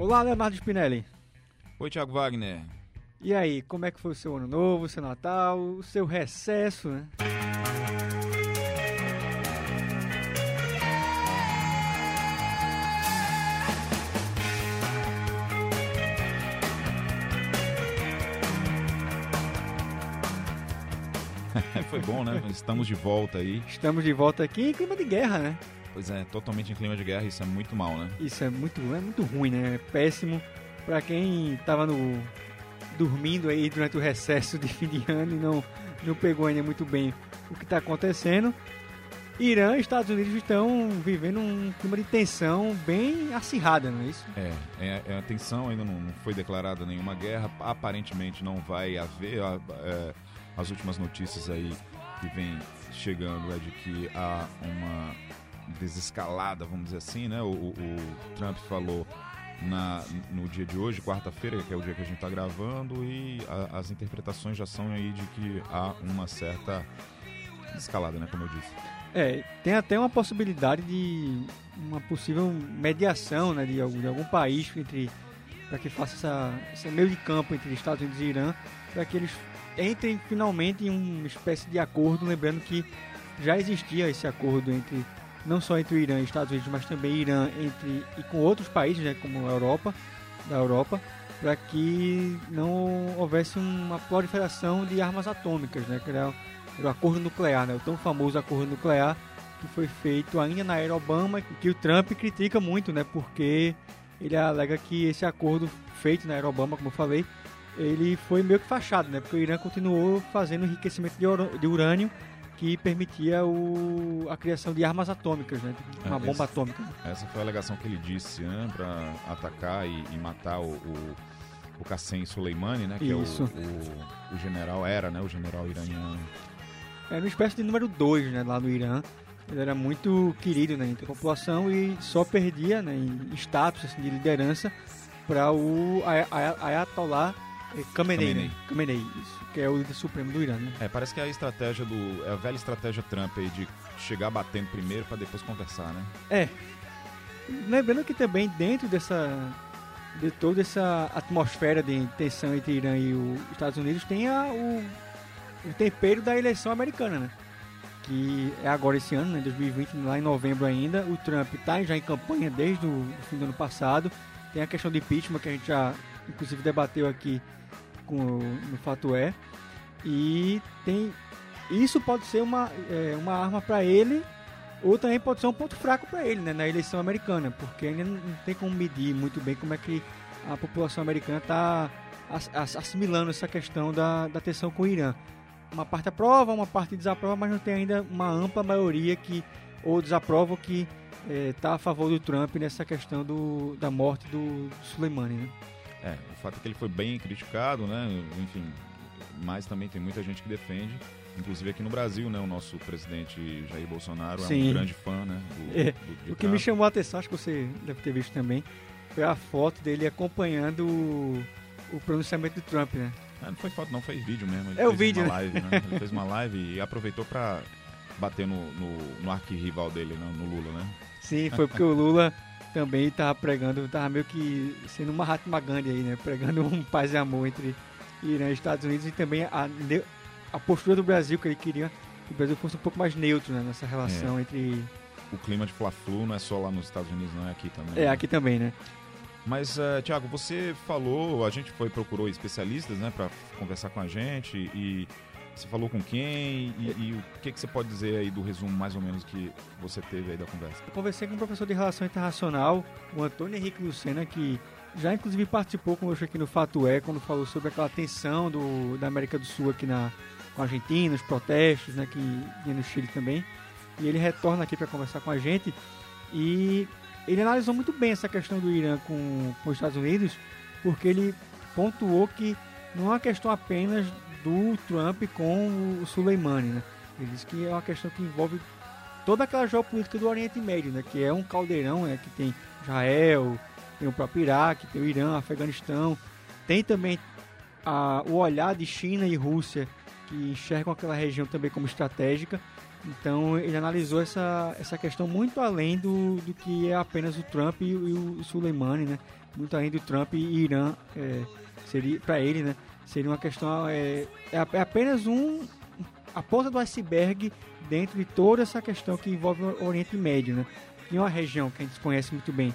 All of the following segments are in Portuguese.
Olá, Leonardo Spinelli. Oi, Thiago Wagner. E aí, como é que foi o seu ano novo, o seu Natal, o seu recesso, né? Bom, né? Estamos de volta aí. Estamos de volta aqui em clima de guerra, né? Pois é, totalmente em clima de guerra, isso é muito mal, né? Isso é muito, é muito ruim, né? É péssimo para quem tava no dormindo aí durante o recesso de fim de ano e não não pegou ainda muito bem o que está acontecendo. Irã e Estados Unidos estão vivendo um clima de tensão bem acirrada, não é isso? É, é, é a tensão ainda não, não, foi declarada nenhuma guerra, aparentemente não vai haver. É, as últimas notícias aí que vem chegando é de que há uma desescalada, vamos dizer assim, né? O, o, o Trump falou na, no dia de hoje, quarta-feira, que é o dia que a gente está gravando, e a, as interpretações já são aí de que há uma certa escalada, né? Como eu disse. É, tem até uma possibilidade de uma possível mediação né, de, algum, de algum país entre para que faça essa, esse meio de campo entre Estados Unidos e Irã, para que eles entrem finalmente em uma espécie de acordo, lembrando que já existia esse acordo entre não só entre o Irã e Estados Unidos, mas também Irã entre e com outros países, né, como a Europa, da Europa, para que não houvesse uma proliferação de armas atômicas, né, que era o acordo nuclear, né, o tão famoso acordo nuclear que foi feito ainda na era Obama, que o Trump critica muito, né, porque ele alega que esse acordo feito na era Obama, como eu falei, ele foi meio que fachado, né, porque o Irã continuou fazendo enriquecimento de urânio que permitia o, a criação de armas atômicas, né? Uma é, bomba esse, atômica. Essa foi a alegação que ele disse né, para atacar e, e, matar o, o, o Qassem Soleimani, né? Que Isso. é o, o, o, general, era né, o general iraniano. Era uma espécie de número 2 né, lá no Irã. Ele era muito querido né, entre a população e só perdia né, em status assim, de liderança para o Ayatollah Khamenei. Khamenei. Khamenei, isso que é o líder supremo do Irã. Né? É, parece que é a estratégia do. É a velha estratégia Trump aí de chegar batendo primeiro para depois conversar, né? É. Lembrando que também dentro dessa. de toda essa atmosfera de tensão entre Irã e os Estados Unidos tem a, o, o tempero da eleição americana, né? Que é agora esse ano, né? 2020, lá em novembro ainda. O Trump está já em campanha desde o fim do ano passado. Tem a questão do impeachment que a gente já, inclusive, debateu aqui com, no fato é. E tem isso pode ser uma, é, uma arma para ele ou também pode ser um ponto fraco para ele né, na eleição americana, porque ainda não tem como medir muito bem como é que a população americana está assimilando essa questão da, da tensão com o Irã. Uma parte aprova, uma parte desaprova, mas não tem ainda uma ampla maioria que ou desaprova que está é, a favor do Trump nessa questão do, da morte do, do Soleimani. Né? É, o fato é que ele foi bem criticado, né? Enfim, mas também tem muita gente que defende. Inclusive aqui no Brasil, né? O nosso presidente Jair Bolsonaro Sim. é um grande fã, né? Do, é, do, o que me chamou a atenção, acho que você deve ter visto também, foi a foto dele acompanhando o, o pronunciamento do Trump, né? Ah, não foi foto, não, foi vídeo mesmo. Ele é o vídeo, uma né? live, né? Ele fez uma live e aproveitou para bater no, no, no arquirrival dele, né? no Lula, né? Sim, foi porque o Lula também estava pregando, estava meio que sendo uma Mahatma Gandhi aí, né? Pregando um paz e amor entre Irã e Estados Unidos e também a, a postura do Brasil que ele queria que o Brasil fosse um pouco mais neutro né, nessa relação é. entre. O clima de Fla-Flu não é só lá nos Estados Unidos, não é aqui também. É, né? aqui também, né? Mas, uh, Tiago, você falou, a gente foi procurou especialistas, né, para conversar com a gente e você falou com quem e, e, o que, que você pode dizer aí do resumo mais ou menos que você teve aí da conversa? Eu conversei com um professor de relação internacional, o Antônio Henrique Lucena, que já inclusive participou conosco aqui no Fato É, quando falou sobre aquela tensão do, da América do Sul aqui na, com a Argentina, os protestos, né, que vinha no Chile também. E ele retorna aqui para conversar com a gente. E ele analisou muito bem essa questão do Irã com, com os Estados Unidos, porque ele pontuou que não é uma questão apenas do Trump com o Soleimani, né? Ele disse que é uma questão que envolve toda aquela geopolítica do Oriente Médio, né? Que é um caldeirão, né? Que tem Israel, tem o próprio Iraque, tem o Irã, Afeganistão, tem também a, o olhar de China e Rússia que enxergam aquela região também como estratégica. Então ele analisou essa, essa questão muito além do, do que é apenas o Trump e, e o Soleimani, né? muito além do Trump e Irã, é, seria para ele, né? Seria uma questão é, é, é apenas um a ponta do iceberg dentro de toda essa questão que envolve o Oriente Médio, né? E uma região que a gente conhece muito bem,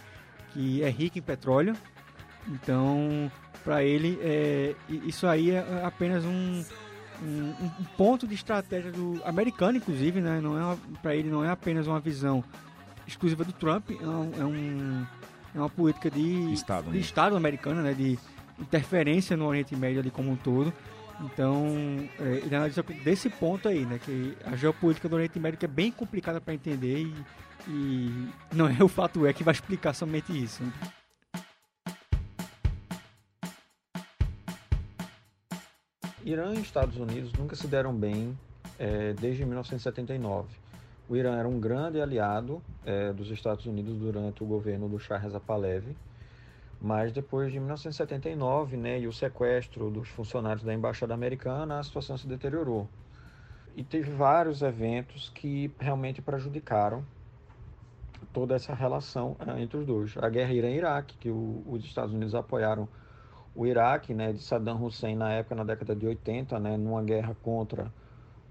que é rica em petróleo. Então, para ele, é, isso aí é apenas um, um, um, ponto de estratégia do americano, inclusive, né? Não é para ele não é apenas uma visão exclusiva do Trump, é, um, é, um, é uma política de Estado, de né? Estado americano, né? De interferência no Oriente Médio ali como um todo. Então, é, ele analisa desse ponto aí, né? Que a geopolítica do Oriente Médio é bem complicada para entender e, e, não é o fato é que vai explicar somente isso. Né? Irã e Estados Unidos nunca se deram bem é, desde 1979. O Irã era um grande aliado é, dos Estados Unidos durante o governo do Shah Reza Pahlavi, mas depois de 1979 né, e o sequestro dos funcionários da Embaixada Americana, a situação se deteriorou. E teve vários eventos que realmente prejudicaram toda essa relação é, entre os dois. A guerra Irã-Iraque, que o, os Estados Unidos apoiaram o Iraque, né, de Saddam Hussein na época, na década de 80, né, numa guerra contra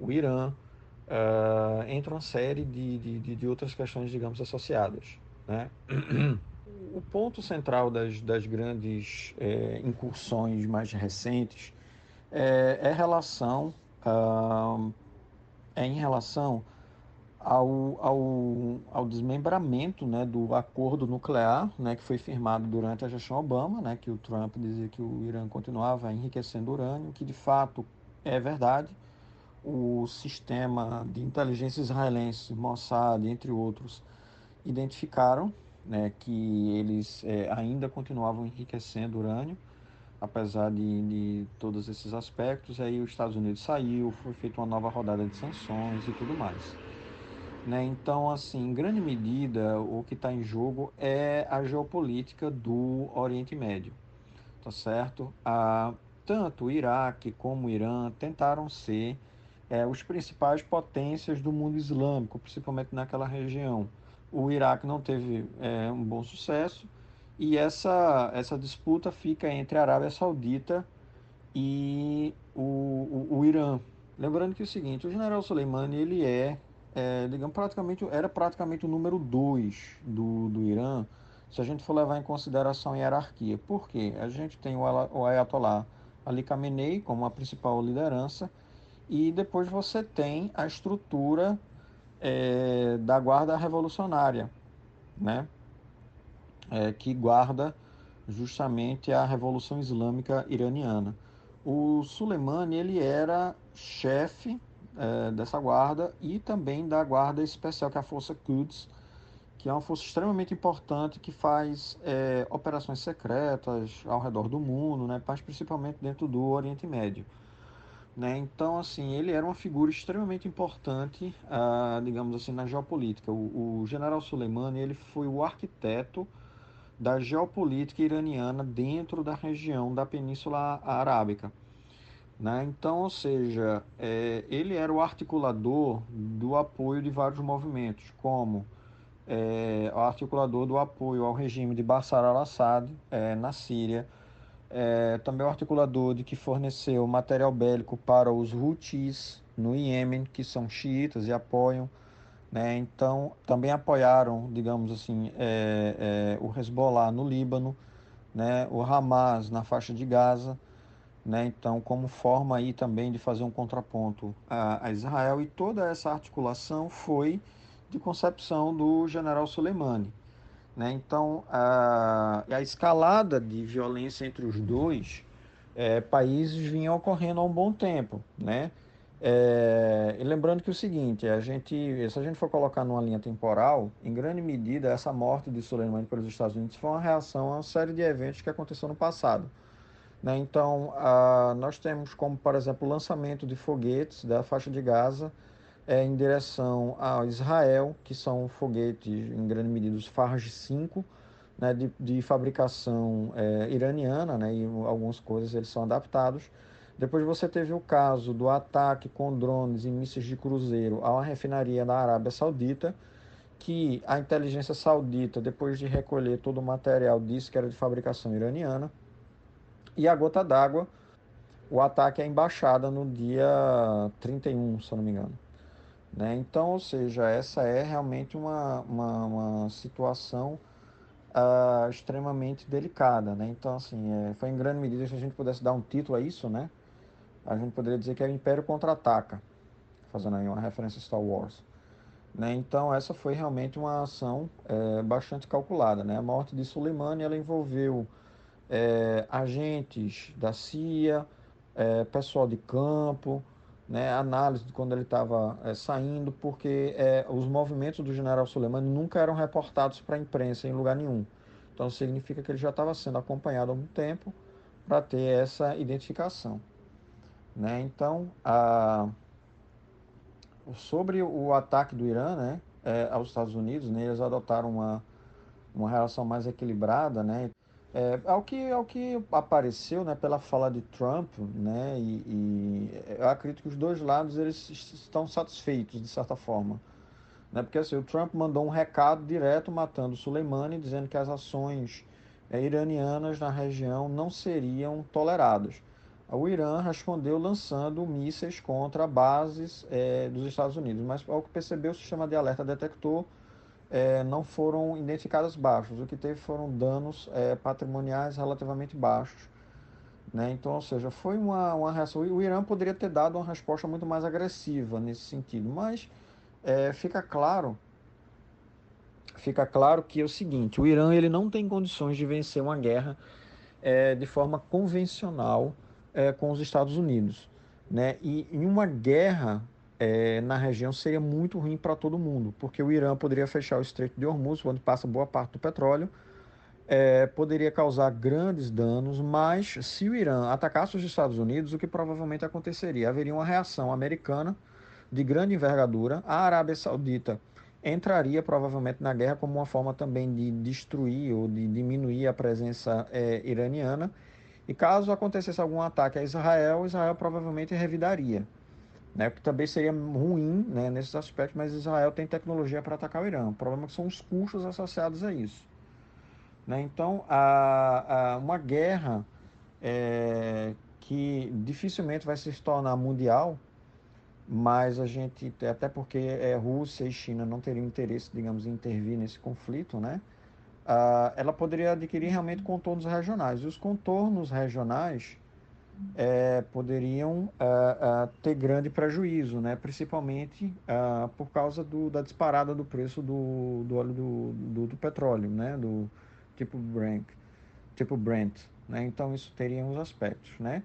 o Irã, uh, entra uma série de, de, de, outras questões, digamos, associadas. Né? o ponto central das, das grandes é, incursões mais recentes é, é relação uh, é em relação ao, ao, ao desmembramento né, do acordo nuclear né, que foi firmado durante a gestão Obama, né, que o Trump dizia que o Irã continuava enriquecendo urânio, que de fato é verdade. O sistema de inteligência israelense, Mossad, entre outros, identificaram né, que eles é, ainda continuavam enriquecendo urânio, apesar de, de todos esses aspectos. Aí os Estados Unidos saiu, foi feita uma nova rodada de sanções e tudo mais. Né? Então, assim, em grande medida, o que está em jogo é a geopolítica do Oriente Médio, tá certo? Tanto o Iraque como o Irã tentaram ser é, os principais potências do mundo islâmico, principalmente naquela região. O Iraque não teve é, um bom sucesso e essa, essa disputa fica entre a Arábia Saudita e o, o, o Irã. Lembrando que é o seguinte, o general Soleimani ele é é, digamos, praticamente, era praticamente o número 2 do, do Irã, se a gente for levar em consideração a hierarquia. Por quê? A gente tem o Ayatollah Ali Khamenei como a principal liderança, e depois você tem a estrutura é, da guarda revolucionária, né? É, que guarda justamente a Revolução Islâmica Iraniana. O Soleimani ele era chefe é, dessa guarda e também da guarda especial, que é a Força Quds, que é uma força extremamente importante que faz é, operações secretas ao redor do mundo, né, mas principalmente dentro do Oriente Médio. Né? Então, assim, ele era uma figura extremamente importante, uh, digamos assim, na geopolítica. O, o general Soleimani ele foi o arquiteto da geopolítica iraniana dentro da região da Península Arábica. Né? Então, ou seja, é, ele era o articulador do apoio de vários movimentos, como é, o articulador do apoio ao regime de Bashar al-Assad é, na Síria, é, também o articulador de que forneceu material bélico para os Houthis no Iêmen, que são xiitas e apoiam. Né? Então, também apoiaram, digamos assim, é, é, o Hezbollah no Líbano, né? o Hamas na faixa de Gaza né? Então, como forma aí também de fazer um contraponto a, a, Israel e toda essa articulação foi de concepção do general Soleimani, né? Então, a, a escalada de violência entre os dois é, países vinha ocorrendo há um bom tempo, né? É, e lembrando que o seguinte, a gente, se a gente for colocar numa linha temporal, em grande medida essa morte de Soleimani pelos Estados Unidos foi uma reação a uma série de eventos que aconteceu no passado. Né? Então, a, nós temos como, por exemplo, o lançamento de foguetes da faixa de Gaza é, em direção a Israel, que são foguetes, em grande medida, os Farj 5, né, de, de fabricação é, iraniana, né, e algumas coisas eles são adaptados. Depois você teve o caso do ataque com drones e mísseis de cruzeiro a uma refinaria da Arábia Saudita, que a inteligência saudita, depois de recolher todo o material, disse que era de fabricação iraniana. E a gota d'água, o ataque à embaixada no dia 31, se eu não me engano. Né? Então, ou seja, essa é realmente uma, uma, uma situação uh, extremamente delicada. Né? Então, assim, é, foi em grande medida, se a gente pudesse dar um título a isso, né? a gente poderia dizer que é o Império Contra-Ataca, fazendo aí uma referência a Star Wars. Né? Então, essa foi realmente uma ação é, bastante calculada. Né? A morte de Soleimani ela envolveu é, agentes da CIA, é, pessoal de campo, né? análise de quando ele estava é, saindo, porque é, os movimentos do general Soleimani nunca eram reportados para a imprensa em lugar nenhum. Então, significa que ele já estava sendo acompanhado há algum tempo para ter essa identificação. Né? Então, a sobre o ataque do Irã né, é, aos Estados Unidos, né, eles adotaram uma, uma relação mais equilibrada, né, é, ao, que, ao que apareceu né, pela fala de Trump, né, e, e, eu acredito que os dois lados eles estão satisfeitos, de certa forma. Né, porque assim, o Trump mandou um recado direto matando Soleimani, dizendo que as ações é, iranianas na região não seriam toleradas o Irã respondeu lançando mísseis contra bases é, dos Estados Unidos, mas ao que percebeu, o sistema de alerta detectou é, não foram identificadas baixos, o que teve foram danos é, patrimoniais relativamente baixos. Né? Então, ou seja, foi uma, uma reação. O Irã poderia ter dado uma resposta muito mais agressiva nesse sentido, mas é, fica claro fica claro que é o seguinte: o Irã ele não tem condições de vencer uma guerra é, de forma convencional é, com os Estados Unidos. Né? E em uma guerra é, na região seria muito ruim para todo mundo, porque o Irã poderia fechar o Estreito de Hormuz, onde passa boa parte do petróleo, é, poderia causar grandes danos, mas se o Irã atacasse os Estados Unidos, o que provavelmente aconteceria? Haveria uma reação americana de grande envergadura, a Arábia Saudita entraria provavelmente na guerra como uma forma também de destruir ou de diminuir a presença é, iraniana e caso acontecesse algum ataque a Israel, Israel provavelmente revidaria. Né, que também seria ruim né, nesses aspectos, mas Israel tem tecnologia para atacar o Irã. O problema é são os custos associados a isso. Né? Então, a, a uma guerra é, que dificilmente vai se tornar mundial, mas a gente, até porque é, Rússia e China não teriam interesse, digamos, em intervir nesse conflito, né? uh, ela poderia adquirir realmente contornos regionais. E os contornos regionais é, poderiam uh, uh, ter grande prejuízo, né? principalmente por causa do, da disparada do preço do, do óleo do, do, do, petróleo, né? do tipo Brent. Tipo Brent né? Então isso teria uns aspectos. Né?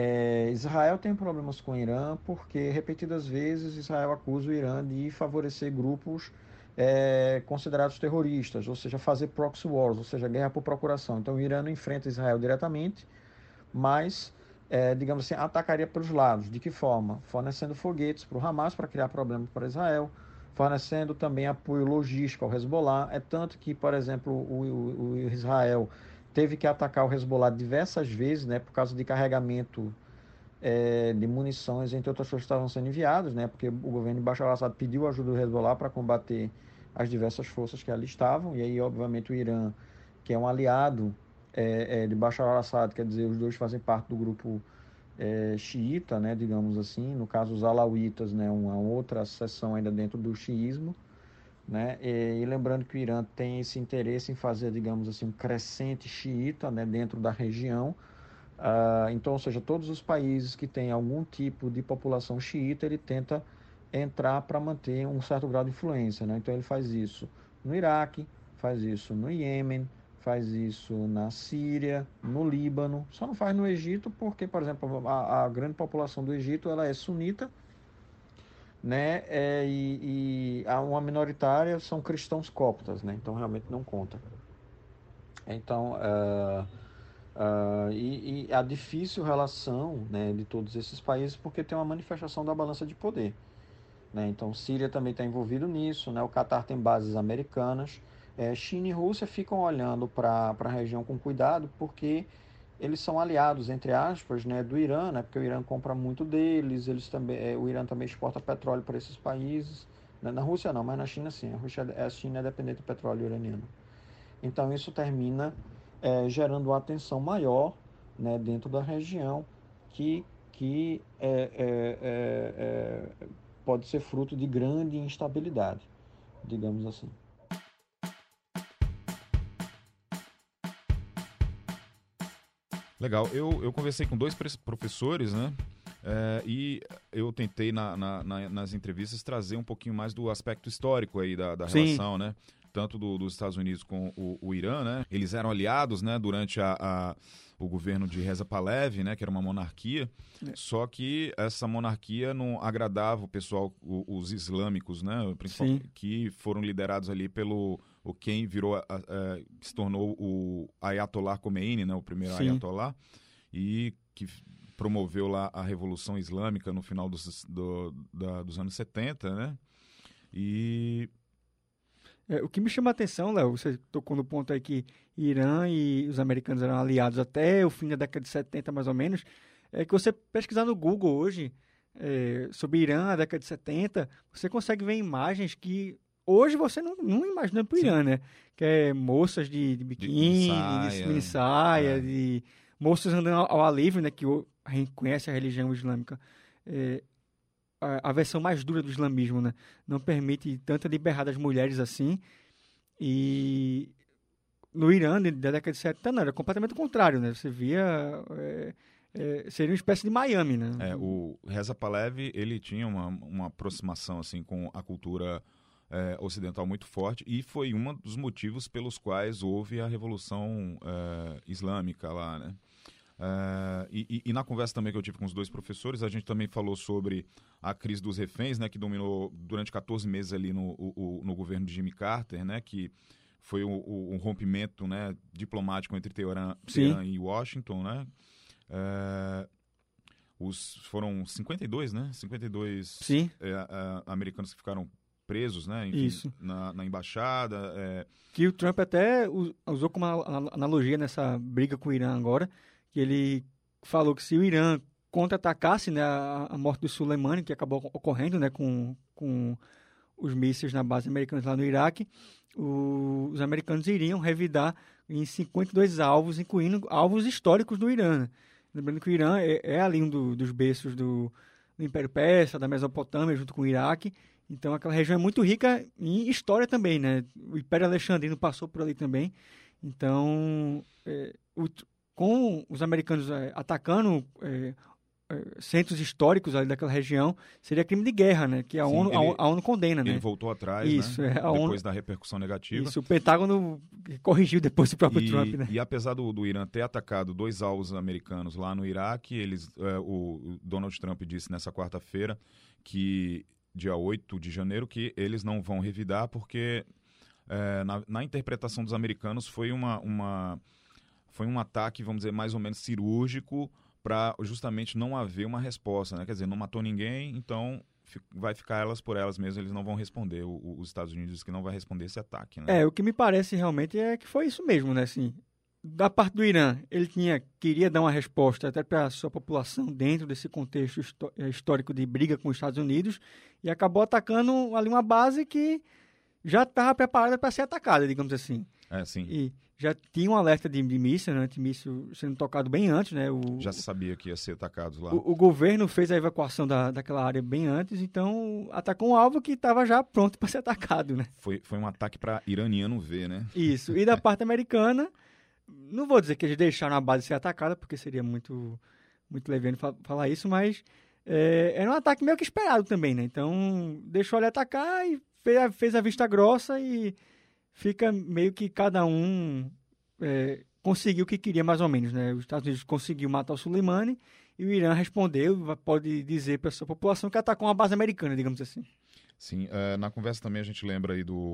É, Israel tem problemas com o Irã porque repetidas vezes Israel acusa o Irã de favorecer grupos é, considerados terroristas, ou seja, fazer proxy wars, ou seja, guerra por procuração. Então o Irã não enfrenta Israel diretamente, mas, é, digamos assim, atacaria pelos lados. De que forma? Fornecendo foguetes para o Hamas para criar problemas para Israel, fornecendo também apoio logístico ao Hezbollah. É tanto que, por exemplo, o, o, o Israel teve que atacar o Hezbollah diversas vezes, né, por causa de carregamento é, de munições, entre outras coisas que estavam sendo enviadas, né, porque o governo de Bashar al-Assad pediu ajuda do Hezbollah para combater as diversas forças que ali estavam, e aí, obviamente, o Irã, que é um aliado é, é, de Bashar al-Assad, quer dizer, os dois fazem parte do grupo é, xiita, né, digamos assim, no caso os alauítas, né, uma outra seção ainda dentro do xiismo, né? E, e, lembrando que o Irã tem esse interesse em fazer, digamos assim, um crescente xiita né, dentro da região. Uh, então, ou seja, todos os países que têm algum tipo de população xiita, ele tenta entrar para manter um certo grau de influência. Né? Então, ele faz isso no Iraque, faz isso no Iêmen, faz isso na Síria, no Líbano. Só não faz no Egito porque, por exemplo, a, a grande população do Egito ela é sunita né? É, e, e uma minoritária são cristãos coptas, né? Então realmente não conta. Então, uh, uh, e, e, a difícil relação né, de todos esses países porque tem uma manifestação da balança de poder. Né? Então, Síria também está envolvido nisso, né? O Catar tem bases americanas. É, China e Rússia ficam olhando para a região com cuidado porque eles são aliados, entre aspas, né, do Irã, né, porque o Irã compra muito deles, eles também, é, o Irã também exporta petróleo para esses países. Né, na Rússia não, mas na China sim. A, Rússia, a China é dependente do petróleo iraniano. Então isso termina é, gerando uma tensão maior né, dentro da região que, que é, é, é, é pode ser fruto de grande instabilidade, digamos assim. Legal. Eu, eu conversei com dois professores, né? É, e eu tentei na, na, na, nas entrevistas trazer um pouquinho mais do aspecto histórico aí da, da relação, né? Tanto do, dos Estados Unidos com o, o, Irã, né? Eles eram aliados, né? Durante a, a o governo de Reza Pahlavi, né? Que era uma monarquia. É. Só que essa monarquia não agradava o pessoal, o, os islâmicos, né? Que foram liderados ali pelo o quem virou, a, a, se tornou o Ayatollah Khomeini, né, o primeiro Sim. Ayatollah, e que promoveu lá a Revolução Islâmica no final dos, do, da, dos anos 70, né? E... É, o que me chama a atenção, Léo, você tocou no ponto aí que Irã e os americanos eram aliados até o fim da década de 70, mais ou menos, é que você pesquisar no Google hoje é, sobre Irã, na década de 70, você consegue ver imagens que Hoje você não, não imagina Irã, né? Que é moças de, de biquíni, de mini saia, é. de moças andando ao, ar livre, né? Que a gente conhece a religião islâmica. É, a, a, versão mais dura do islamismo, né? Não permite tanta liberdade às mulheres assim. E no Irã, da década de 70, não, era completamente o contrário, né? Você via... É, é, seria uma espécie de Miami, né? É, o Reza Pahlavi, ele tinha uma, uma aproximação, assim, com a cultura é, ocidental muito forte e foi um dos motivos pelos quais houve a Revolução é, Islâmica lá, né? É, e, e, na conversa também que eu tive com os dois professores, a gente também falou sobre a crise dos reféns, né, que dominou durante 14 meses ali no, o, no governo de Jimmy Carter, né, que foi um rompimento né, diplomático entre Teherã, Teherã e Washington, né? É, os, foram 52, né? 52 Sim. É, é, americanos que ficaram presos, né? Enfim, Isso. Na, na embaixada. É... Que o Trump até usou como analogia nessa briga com o Irã agora, que ele falou que se o Irã contra-atacasse né, a, a, morte do Soleimani, que acabou ocorrendo né, com, com os mísseis na base americana lá no Iraque, o, os americanos iriam revidar em 52 alvos, incluindo alvos históricos do Irã. Né? Lembrando que o Irã é, é ali um do, dos berços do, do Império Persa, da Mesopotâmia, junto com o Iraque, então aquela região é muito rica em história também, né? O Império Alexandrino passou por ali também. Então, é, o, com os americanos é, atacando é, centros históricos ali daquela região, seria crime de guerra, né? Que a, Sim, ONU, ele, a, ONU condena, ele né? Ele voltou atrás, Isso, né? É, depois ONU, da repercussão negativa. Isso, o Pentágono corrigiu depois do próprio e, Trump, né? E apesar do, do Irã ter atacado dois alvos americanos lá no Iraque, eles, é, o Donald Trump disse nessa quarta-feira que dia 8 de janeiro, que eles não vão revidar porque é, na, na, interpretação dos americanos foi uma, uma foi um ataque, vamos dizer, mais ou menos cirúrgico para justamente não haver uma resposta, né? Quer dizer, não matou ninguém, então vai ficar elas por elas mesmas, eles não vão responder. O, os Estados Unidos diz que não vai responder esse ataque, né? É, o que me parece realmente é que foi isso mesmo, né? Assim, da parte do Irã, ele tinha queria dar uma resposta até para a sua população dentro desse contexto eh, histórico de briga com os Estados Unidos e acabou atacando ali uma base que já estava preparada para ser atacada, digamos assim. É, sim. E já tinha um alerta de, de míssil, né, antimíssil sendo tocado bem antes, né? O, já sabia que ia ser atacado lá. O, o, governo fez a evacuação da, daquela área bem antes, então atacou um alvo que estava já pronto para ser atacado, né? Foi, foi um ataque para iraniano ver, né? Isso. E da parte americana não vou dizer que eles deixaram a base ser atacada, porque seria muito, muito leviano falar isso, mas é, era um ataque meio que esperado também, né? Então, deixou ele atacar e fez a, fez a vista grossa e fica meio que cada um é, conseguiu o que queria mais ou menos, né? Os Estados Unidos conseguiu matar o Soleimani e o Irã respondeu, pode dizer para a sua população que atacou uma base americana, digamos assim. Sim, uh, na conversa também a gente lembra aí do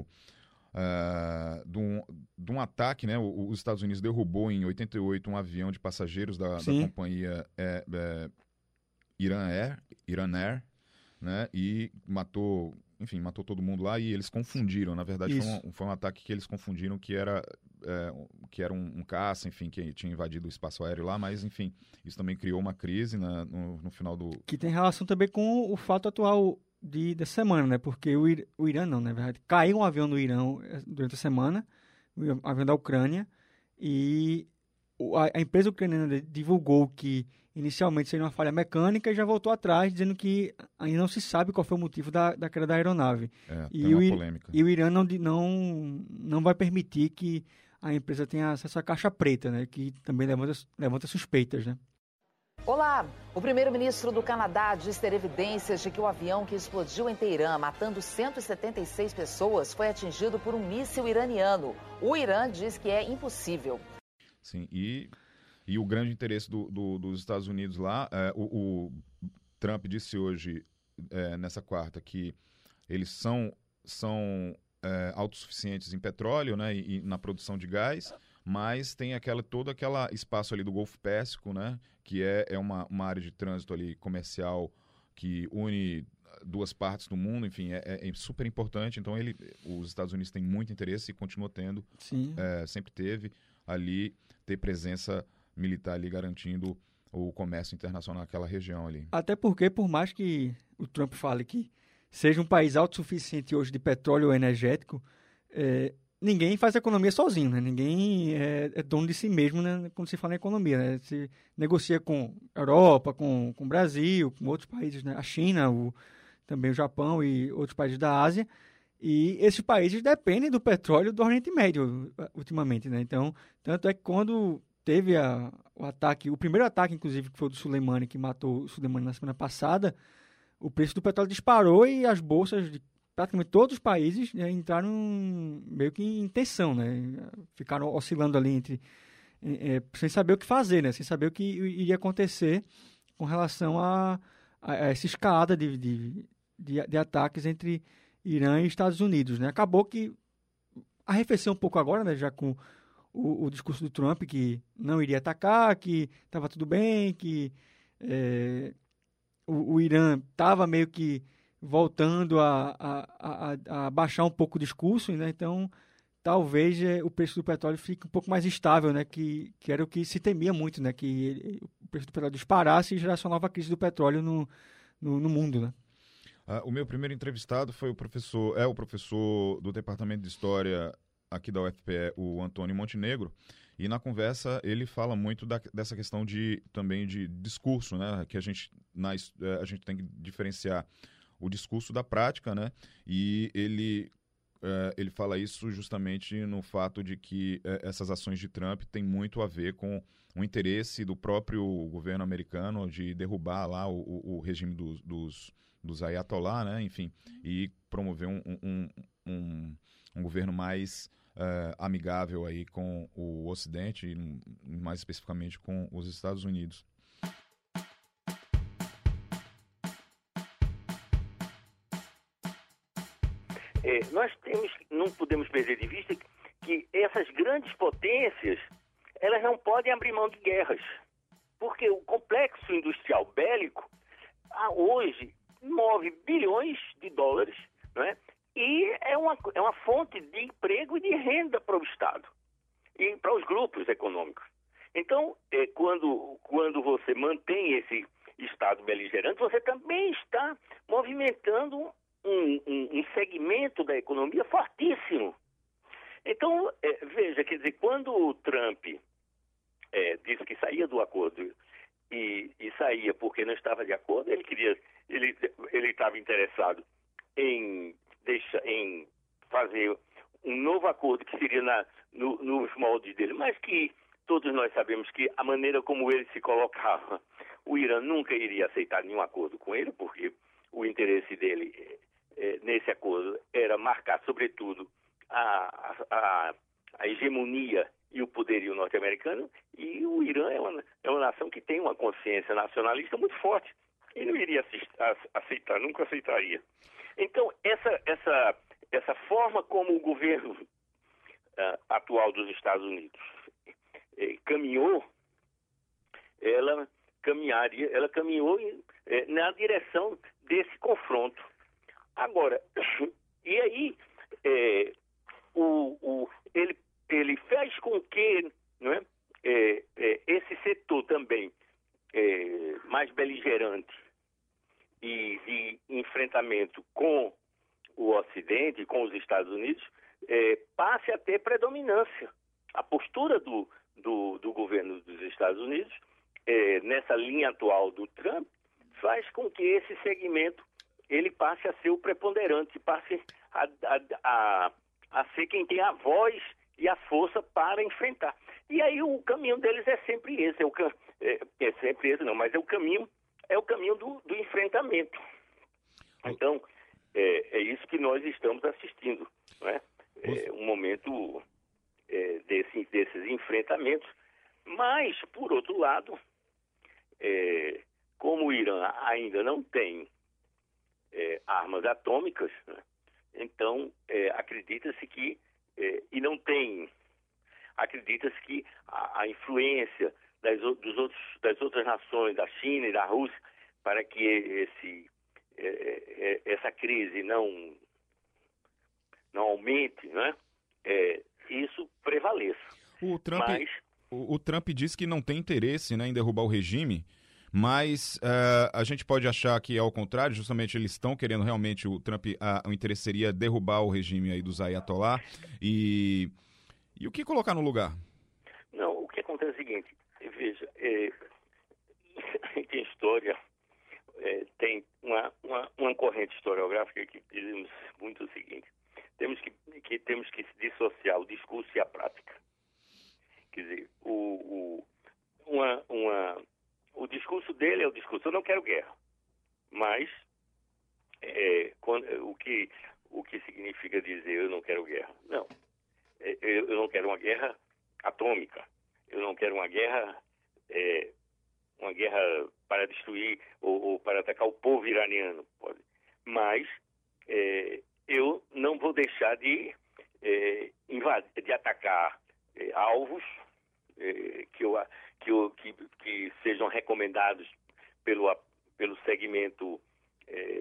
uh, de, um, de um ataque, né? O, os Estados Unidos derrubou em 88 um avião de passageiros da, da companhia é, é, Iran Air, Iran Air, né? E matou enfim, matou todo mundo lá e eles confundiram. Na verdade, foi um, foi um, ataque que eles confundiram que era, é, que era um, um, caça, enfim, que tinha invadido o espaço aéreo lá, mas, enfim, isso também criou uma crise na, no, no, final do. Que tem relação também com o fato atual de, da semana, né? Porque o, Ir, o Irã, não, na verdade, caiu um avião no Irã é, durante a semana, um avião da Ucrânia, e a, a empresa ucraniana divulgou que inicialmente seria uma falha mecânica e já voltou atrás, dizendo que ainda não se sabe qual foi o motivo da, da queda da aeronave. É, e, o, polêmica. e o Irã não, não, não vai permitir que a empresa tenha acesso à caixa preta, né, que também levanta, levanta suspeitas. Né? Olá! O primeiro-ministro do Canadá diz ter evidências de que o avião que explodiu em Teherã, matando 176 pessoas, foi atingido por um míssil iraniano. O Irã diz que é impossível. Sim, e e o grande interesse do, do, dos Estados Unidos lá, é, o, o, Trump disse hoje, é, nessa quarta, que eles são, são é, autossuficientes em petróleo né, e, e, na produção de gás, mas tem aquela, todo aquele espaço ali do Golfo Pérsico, né, que é, é uma, uma área de trânsito ali comercial que une duas partes do mundo, enfim, é, é, super importante. Então, ele, os Estados Unidos têm muito interesse e continua tendo, é, sempre teve ali ter presença militar ali garantindo o comércio internacional naquela região ali. Até porque, por mais que o Trump fale que seja um país autossuficiente hoje de petróleo energético, é, ninguém faz economia sozinho, né? Ninguém é, é, dono de si mesmo né? quando se fala em economia, né? Se negocia com Europa, com, com o Brasil, com outros países, né? A China, o, também o Japão e outros países da Ásia. E esses países dependem do petróleo do Oriente Médio, ultimamente, né? Então, tanto é que quando teve a, o ataque, o primeiro ataque, inclusive, que foi o do Soleimani, que matou o Soleimani na semana passada, o preço do petróleo disparou e as bolsas de praticamente todos os países né, entraram meio que em tensão, né? Ficaram oscilando ali entre é, sem saber o que fazer, né? Sem saber o que iria acontecer com relação a, a essa escalada de, de, de, de, ataques entre Irã e Estados Unidos, né? Acabou que arrefeceu um pouco agora, né? Já com o, o, discurso do Trump que não iria atacar, que estava tudo bem, que é, o, o, Irã estava meio que voltando a, a, a, a, baixar um pouco o discurso, né? então talvez é, o preço do petróleo fique um pouco mais estável, né? que, que era o que se temia muito, né? que ele, o preço do petróleo disparasse e gerasse uma nova crise do petróleo no, no, no mundo. Né? Ah, o meu primeiro entrevistado foi o professor, é o professor do Departamento de História aqui da UFPE, o Antônio Montenegro, e na conversa ele fala muito da, dessa questão de também de discurso, né? Que a gente, na, é, a gente tem que diferenciar o discurso da prática, né? E ele é, ele fala isso justamente no fato de que é, essas ações de Trump têm muito a ver com o interesse do próprio governo americano de derrubar lá o, o regime dos, dos, dos ayatollah, né? Enfim, e promover um, um, um, um governo mais uh, amigável aí com o Ocidente e mais especificamente com os Estados Unidos. É, nós temos, não podemos perder de vista que essas grandes potências elas não podem abrir mão de guerras, porque o complexo industrial bélico hoje move bilhões de dólares, não é? E é uma, é uma fonte de emprego e de renda para o Estado e para os grupos econômicos. Então, é, quando, quando você mantém esse Estado beligerante, você também está movimentando um, um, um segmento da economia fortíssimo. Então, é, veja, quer dizer, quando o Trump é, disse que saía do acordo e, e, saía porque não estava de acordo, ele queria, ele, ele estava interessado em deixa, em fazer um novo acordo que seria na, no, nos moldes dele, mas que todos nós sabemos que a maneira como ele se colocava, o Irã nunca iria aceitar nenhum acordo com ele, porque o interesse dele é, nesse acordo era marcar, sobretudo, a, a, a hegemonia e o poderio norte-americano, e o Irã é uma, é uma nação que tem uma consciência nacionalista muito forte, e não iria aceitar, nunca aceitaria. Então, essa, essa, essa forma como o governo uh, atual dos Estados Unidos eh, caminhou, ela caminharia, ela caminhou eh, na direção desse confronto. Agora, e aí é, o, o, ele, ele fez com que não é, é, é esse setor também é, mais beligerante e de enfrentamento com o Ocidente, com os Estados Unidos, é, passe a ter predominância. A postura do, do, do governo dos Estados Unidos, é, nessa linha atual do Trump, faz com que esse segmento ele passe a ser o preponderante, passe a, a, a, a ser quem tem a voz e a força para enfrentar. E aí o caminho deles é sempre esse, é, o, é, é sempre esse não, mas é o caminho é o caminho do, do enfrentamento. Então é, é, isso que nós estamos assistindo, não é? é um momento é, desse, desses enfrentamentos. Mas por outro lado, é, como o Irã ainda não tem é, armas atômicas, né? então é, acredita-se que e não tem acredita-se que a, a influência das, dos outros, das outras nações, da China e da Rússia, para que esse, é, é, essa crise não, não aumente, né? É, isso prevaleça. O Trump, Mas, o, o, Trump disse que não tem interesse né, em derrubar o regime, mas uh, a gente pode achar que é ao contrário, justamente eles estão querendo realmente, o Trump, uh, o interesse seria derrubar o regime aí dos Ayatollah e e o que colocar no lugar? Não, o que acontece é o seguinte, veja, é, tem história, é, tem uma, uma, uma, corrente historiográfica que dizemos muito o seguinte, temos que, que, temos que dissociar o discurso e a prática. Quer dizer, o, o, uma, uma, o discurso dele é o discurso, eu não quero guerra, mas é, quando, o, que, o que significa dizer eu não quero guerra? Não, é, eu não quero uma guerra atômica, eu não quero uma guerra, é, uma guerra para destruir ou, ou, para atacar o povo iraniano, pode. mas é, eu não vou deixar de, é, invadir, de atacar é, alvos é, que, eu, que, eu, que, que, sejam recomendados pelo, pelo segmento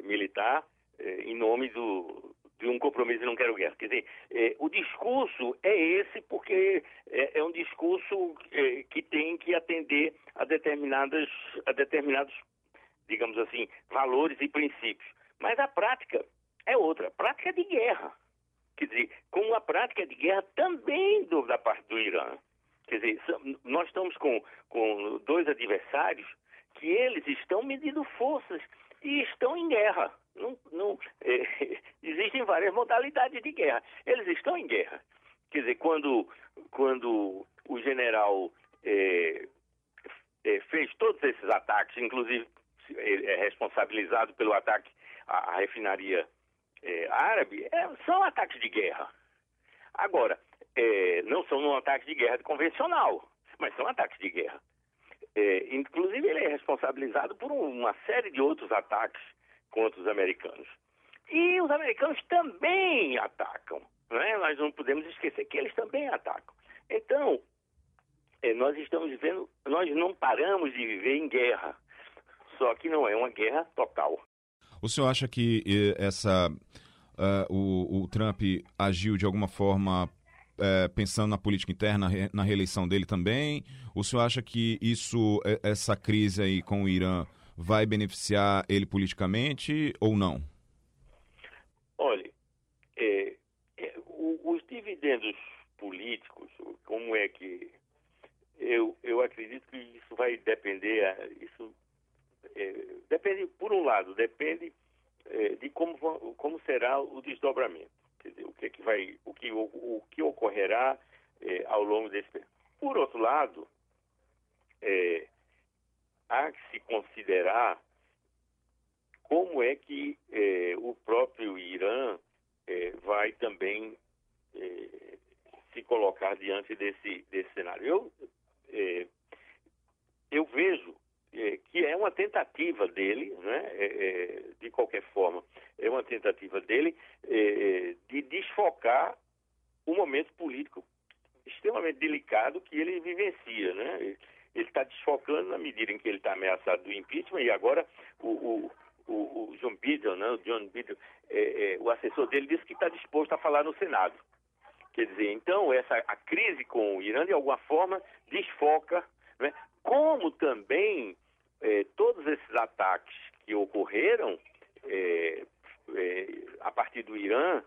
militar em nome do, de um compromisso e não quero guerra. Quer dizer, é, o discurso é esse porque é, é um discurso é, que tem que atender a, determinadas, a determinados, digamos assim, valores e princípios. Mas a prática é outra, a prática de guerra. Quer dizer, com a prática de guerra também do, da parte do Irã. Quer dizer, nós estamos com, com dois adversários que eles estão medindo forças e estão em guerra. Não, não, é, existem várias modalidades de guerra. Eles estão em guerra. Quer dizer, quando, quando o general é, é, fez todos esses ataques, inclusive é responsabilizado pelo ataque à, à refinaria é, árabe, é, são ataques de guerra. Agora, é, não são um ataque de guerra convencional, mas são ataques de guerra. Inclusive, ele é responsabilizado por uma série de outros ataques contra os americanos. E os americanos também atacam. Né? Nós não podemos esquecer que eles também atacam. Então, é, nós estamos vivendo, nós não paramos de viver em guerra. Só que não é uma guerra total. O senhor acha que essa uh, o, o, Trump agiu de alguma forma uh, pensando na política interna, na reeleição dele também? O senhor acha que isso, essa crise aí com o Irã vai beneficiar ele politicamente ou não? Olha, é, é, os dividendos políticos, como é que eu, eu acredito que isso vai depender, isso é, depende, por um lado, depende é, de como, como será o desdobramento, dizer, o que, é que vai, o que, o, o que ocorrerá é, ao longo desse período. Por outro lado, há que se considerar como é que eh, o próprio Irã eh, vai também eh, se colocar diante desse, desse cenário. Eu, eu vejo que é uma tentativa dele, né, de qualquer forma, é uma tentativa dele de desfocar o momento político extremamente delicado que ele vivencia, né? Ele está desfocando na medida em que ele está ameaçado do impeachment e agora o, o, o, o John Bidon, né, o John é, é, o assessor dele disse que está disposto a falar no Senado. Quer dizer, então essa a crise com o Irã de alguma forma desfoca, né, como também é, todos esses ataques que ocorreram é, é, a partir do Irã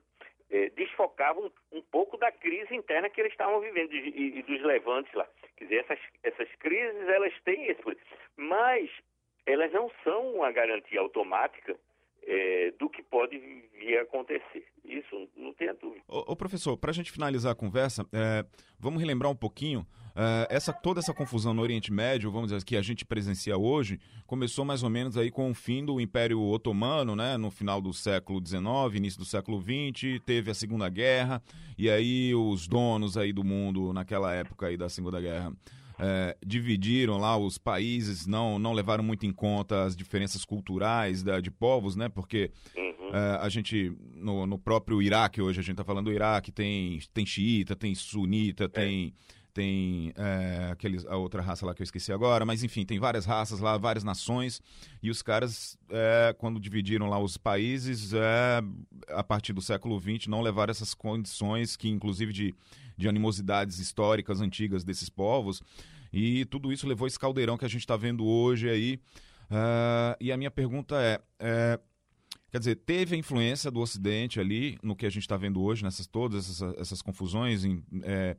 é, desfocavam um, um, pouco da crise interna que eles estavam vivendo e, e, dos levantes lá. Quer dizer, essas, essas crises elas têm esse, mas elas não são uma garantia automática é, do que pode vir a acontecer. Isso não tenha dúvida. Ô, ô professor, para a gente finalizar a conversa, é, vamos relembrar um pouquinho. É, essa, toda essa confusão no Oriente Médio, vamos dizer, que a gente presencia hoje, começou mais ou menos aí com o fim do Império Otomano, né, no final do século XIX, início do século XX, teve a Segunda Guerra, e aí os donos aí do mundo naquela época aí da Segunda Guerra é, dividiram lá os países, não, não levaram muito em conta as diferenças culturais da, de povos, né? Porque uhum. é, a gente, no, no próprio Iraque, hoje a gente está falando do Iraque, tem, tem xiita, tem sunita, é. tem tem é, aqueles, a outra raça lá que eu esqueci agora, mas enfim, tem várias raças lá, várias nações, e os caras, é, quando dividiram lá os países, é, a partir do século XX, não levaram essas condições que, inclusive, de, de animosidades históricas antigas desses povos, e tudo isso levou esse caldeirão que a gente está vendo hoje aí. E a minha pergunta é, é Quer dizer, teve a influência do Ocidente ali no que a gente está vendo hoje, nessas todas essas, essas confusões, em, é,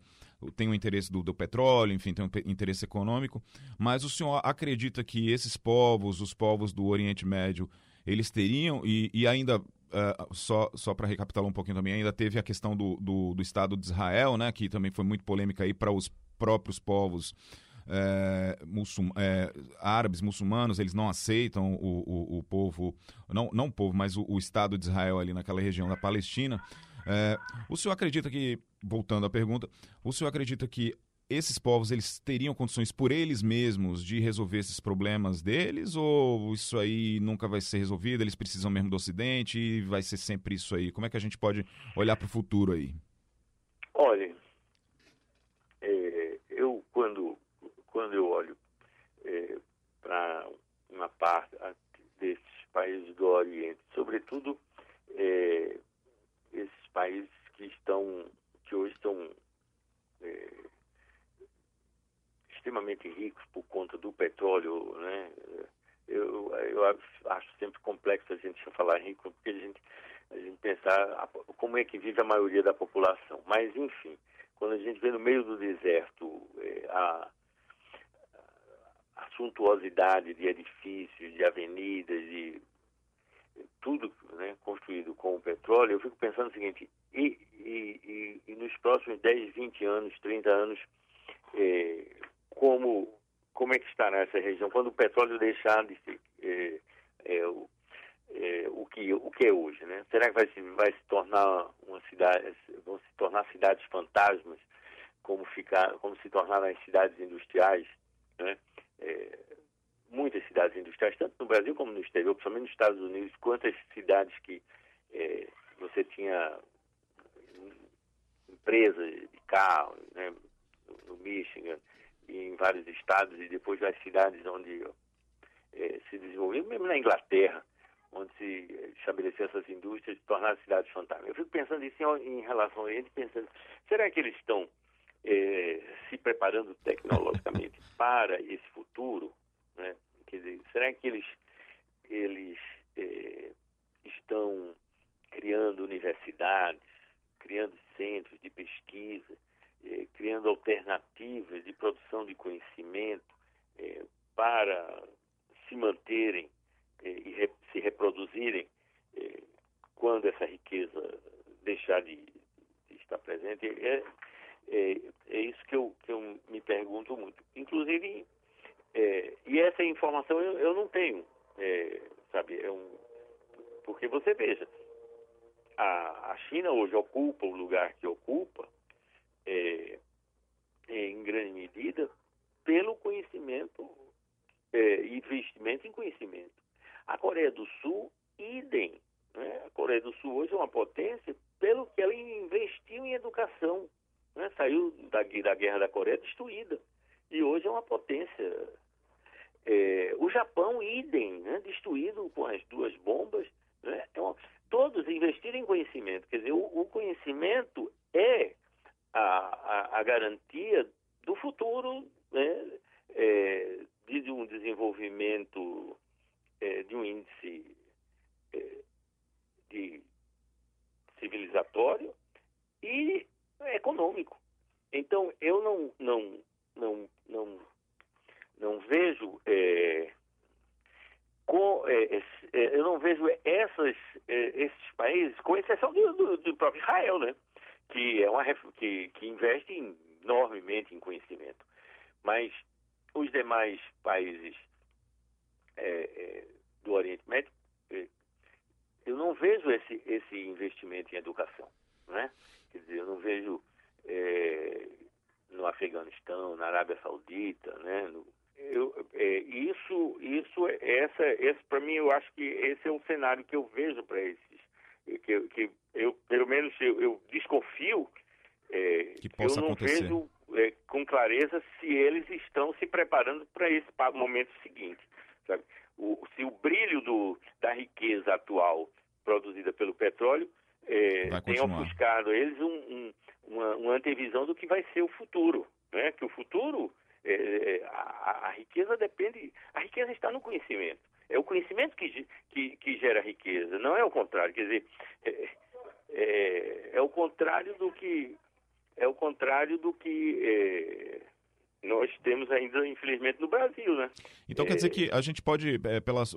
tem o interesse do, do, petróleo, enfim, tem um interesse econômico, mas o senhor acredita que esses povos, os povos do Oriente Médio, eles teriam, e, e ainda, uh, só, só para recapitular um pouquinho também, ainda teve a questão do, do, do Estado de Israel, né, que também foi muito polêmica aí para os próprios povos é, é, árabes, muçulmanos, eles não aceitam o, o, o povo, não, não o povo, mas o, o, Estado de Israel ali naquela região da Palestina. É, o senhor acredita que, voltando à pergunta, o senhor acredita que esses povos eles teriam condições por eles mesmos de resolver esses problemas deles ou isso aí nunca vai ser resolvido? Eles precisam mesmo do Ocidente e vai ser sempre isso aí? Como é que a gente pode olhar para o futuro aí? Olha, é, eu quando quando eu olho é, para uma parte desses países do Oriente, sobretudo é, esses países que estão, que hoje estão é, extremamente ricos por conta do petróleo, né? Eu, eu acho sempre complexo a gente falar rico, porque a gente, a gente pensar como é que vive a maioria da população. Mas, enfim, quando a gente vê no meio do deserto é, a, a suntuosidade de edifícios, de avenidas, de tudo né, construído com o petróleo, eu fico pensando o seguinte, e, e, e, e nos próximos 10, 20 anos, 30 anos, é, como, como é que estará essa região? Quando o petróleo deixar de ser é, é, o, o, que, o que é hoje, né? Será que vai se, vai se tornar uma cidade, vão se tornar cidades fantasmas, como, ficar, como se tornaram as cidades industriais, né? Muitas cidades industriais, tanto no Brasil como no exterior, principalmente nos Estados Unidos, quantas cidades que é, você tinha empresas de carro, né, no Michigan em vários estados, e depois as cidades onde é, se desenvolveu, mesmo na Inglaterra, onde se estabeleceu essas indústrias, tornar cidades fantásticas. Eu fico pensando isso em, relação ao Oriente, pensando, será que eles estão é, se preparando tecnologicamente para esse futuro, né? Quer dizer, será que eles, eles é, estão criando universidades, criando centros de pesquisa, é, criando alternativas de produção de conhecimento é, para se manterem e re, se reproduzirem é, quando essa riqueza deixar de, de estar presente? É, é, é isso que eu, que eu me pergunto muito. Inclusive, é, e essa informação eu, eu não tenho, é, sabe? É um, porque você veja, a, a China hoje ocupa o lugar que ocupa, é, em grande medida, pelo conhecimento é, investimento em conhecimento. A Coreia do Sul, idem. Né? A Coreia do Sul hoje é uma potência pelo que ela investiu em educação né? saiu da, da guerra da Coreia destruída. E hoje é uma potência. É, o Japão, idem, né, destruído com as duas bombas. Né? Então, todos investiram em conhecimento. Quer dizer, o, o conhecimento é a, a, a, garantia do futuro né, é, de, um desenvolvimento é, de um índice é, de civilizatório e econômico. Então, eu não, não, não, não, não vejo é, com, é, é, eu não vejo essas, é, esses países, com exceção do, do, do, próprio Israel, né? que, é uma, que, que investe enormemente em conhecimento. Mas os demais países é, é, do Oriente Médio, eu não vejo esse, esse investimento em educação. Né? Quer dizer, eu não vejo no Afeganistão, na Arábia Saudita, né? No, eu, é, isso, isso, essa, esse para mim, eu acho que esse é o cenário que eu vejo para esses, que, que eu, pelo menos, eu, eu desconfio, é, que possa eu não acontecer. vejo é, com clareza se eles estão se preparando para esse momento seguinte, sabe? O, se o brilho do, da riqueza atual produzida pelo petróleo é, tem ofuscado eles um, um, uma, uma antevisão do que vai ser o futuro, né? Que o futuro é, é, a, a, riqueza depende. A riqueza está no conhecimento. É o conhecimento que, que, que gera riqueza, não é o contrário. Quer dizer, é, é, é o contrário do que é o contrário do que é, nós temos ainda, infelizmente, no Brasil, né? Então quer dizer que a gente pode, pelas,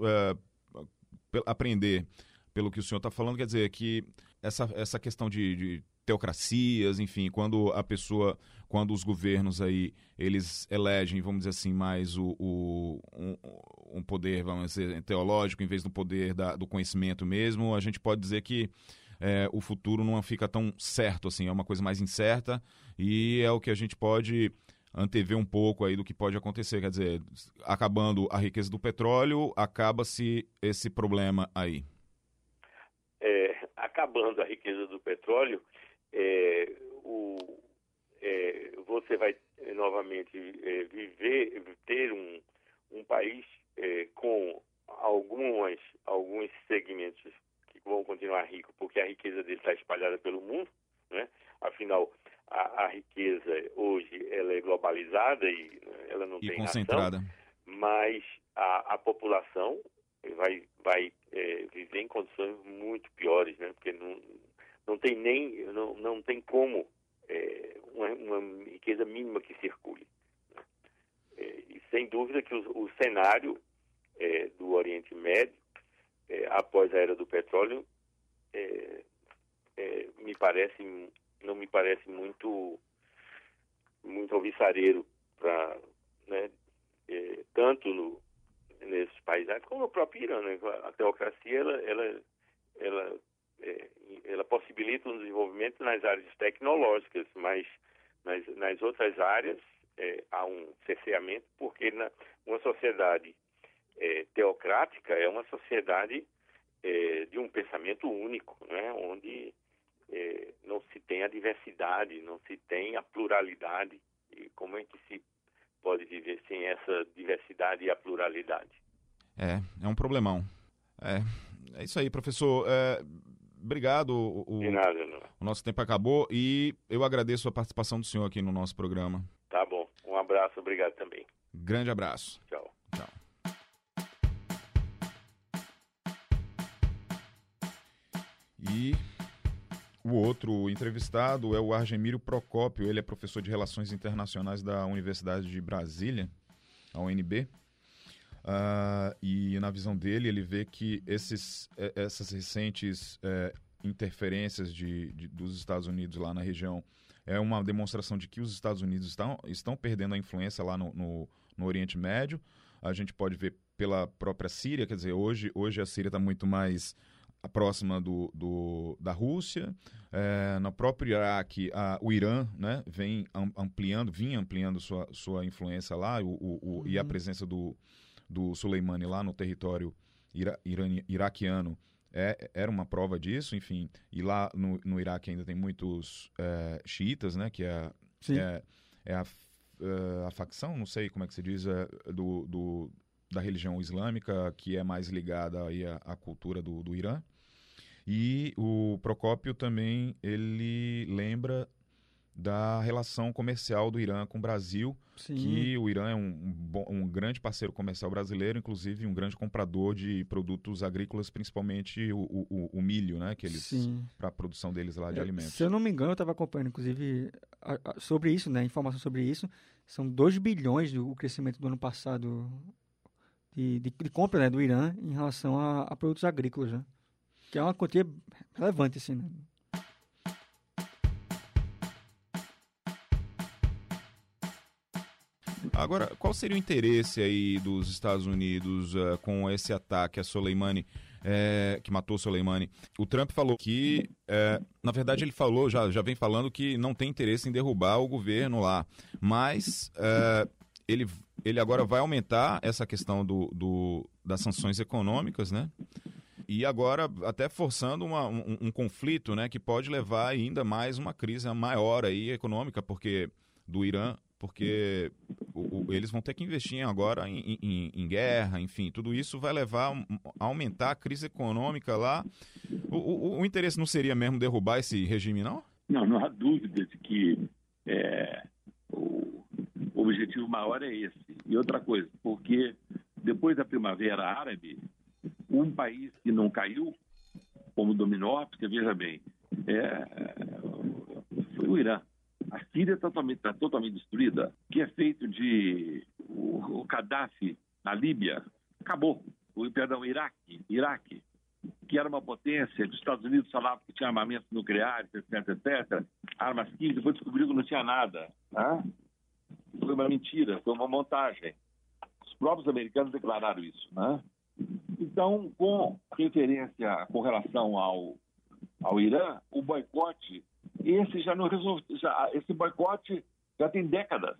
aprender pelo que o senhor está falando, quer dizer que essa, essa questão de, de teocracias, enfim, quando a pessoa, quando os governos aí, eles elegem, vamos dizer assim, mais o, o um, um, poder, vamos dizer, teológico, em vez do poder da, do conhecimento mesmo, a gente pode dizer que é, o futuro não fica tão certo, assim, é uma coisa mais incerta e é o que a gente pode antever um pouco aí do que pode acontecer, quer dizer, acabando a riqueza do petróleo, acaba-se esse problema aí. É, acabando a riqueza do petróleo, é, o, é, você vai é, novamente é, viver, ter um, um país é, com algumas, alguns segmentos que vão continuar ricos, porque a riqueza dele está espalhada pelo mundo, né? Afinal, a, a, riqueza hoje ela é globalizada e ela não e tem concentrada. Nação, mas a, a população vai, vai em condições muito piores, né? Porque não, não tem nem, não, não tem como é, uma, uma, riqueza mínima que circule. Né? É, e sem dúvida que o, o cenário é, do Oriente Médio, é, após a era do petróleo, é, é, me parece, não me parece muito, muito alvissareiro para, né, tanto no, países como no próprio Irã. Né? A teocracia, ela, ela, ela é, ela possibilita um desenvolvimento nas áreas tecnológicas, mas nas, nas outras áreas é, há um cerceamento, porque na, uma sociedade é, teocrática é uma sociedade é, de um pensamento único, né, onde é, não se tem a diversidade, não se tem a pluralidade. E como é que se pode viver sem essa diversidade e a pluralidade? É, é um problemão. É, é isso aí, professor. É, obrigado. O, De nada, não. O nosso tempo acabou e eu agradeço a participação do senhor aqui no nosso programa. Tá bom. Um abraço, obrigado também. Grande abraço. Tchau. Tchau. E o outro entrevistado é o Argemírio Procópio. Ele é professor de Relações Internacionais da Universidade de Brasília, a UNB. Uh, e na visão dele, ele vê que esses, é, essas recentes é, interferências de, de, dos Estados Unidos lá na região é uma demonstração de que os Estados Unidos estão, estão perdendo a influência lá no, no, no Oriente Médio. A gente pode ver pela própria Síria, quer dizer, hoje, hoje a Síria está muito mais próxima do, do, da Rússia. É, no próprio Iraque, a, o Irã né, vem ampliando, vinha ampliando sua, sua influência lá o, o, o uhum. e a uhum. presença do, do Soleimani lá no território ira, irani, iraquiano é, era uma prova disso, enfim. E lá no, no Iraque ainda tem muitos é, xiitas, né? Que é, é, é a, é a, facção, não sei como é que se diz, é, do, do, da religião islâmica, que é mais ligada aí à, à cultura do, do Irã. E o Procópio também ele lembra da relação comercial do Irã com o Brasil, Sim. que o Irã é um, um, um, grande parceiro comercial brasileiro, inclusive um grande comprador de produtos agrícolas, principalmente o, o, o milho, né, que eles para a produção deles lá de é, alimentos. Se eu não me engano, eu estava acompanhando, inclusive, a, a, sobre isso, né, informação sobre isso, são 2 bilhões do, o crescimento do ano passado de, de, de compra né, do Irã em relação a, a produtos agrícolas, né, que é uma quantia relevante, assim, né. Agora, qual seria o interesse aí dos Estados Unidos uh, com esse ataque a Soleimani, é, que matou Soleimani? O Trump falou que, é, na verdade, ele falou, já, já vem falando que não tem interesse em derrubar o governo lá, mas é, ele, ele agora vai aumentar essa questão do, do, das sanções econômicas, né? E agora até forçando uma, um, um conflito, né, que pode levar ainda mais uma crise maior aí econômica, porque do Irã porque o, o, eles vão ter que investir agora em, em, em, guerra, enfim, tudo isso vai levar a aumentar a crise econômica lá. O, o, interesse não seria mesmo derrubar esse regime, não? Não, não há dúvida de que é, o objetivo maior é esse. E outra coisa, porque depois da Primavera Árabe, um país que não caiu, como dominou, porque veja bem, é, foi o Irã. A Síria está totalmente, tá totalmente destruída. O que é feito de o, o Gaddafi na Líbia acabou. O, perdão, Iraque, Iraque, que era uma potência, os Estados Unidos falavam que tinha armamentos nucleares, etc, etc, armas químicas, foi descobrido que não tinha nada. Né? Foi uma mentira, foi uma montagem. Os próprios americanos declararam isso. Né? Então, com referência, com relação ao, ao Irã, o boicote esse já não resolve, já, esse boicote já tem décadas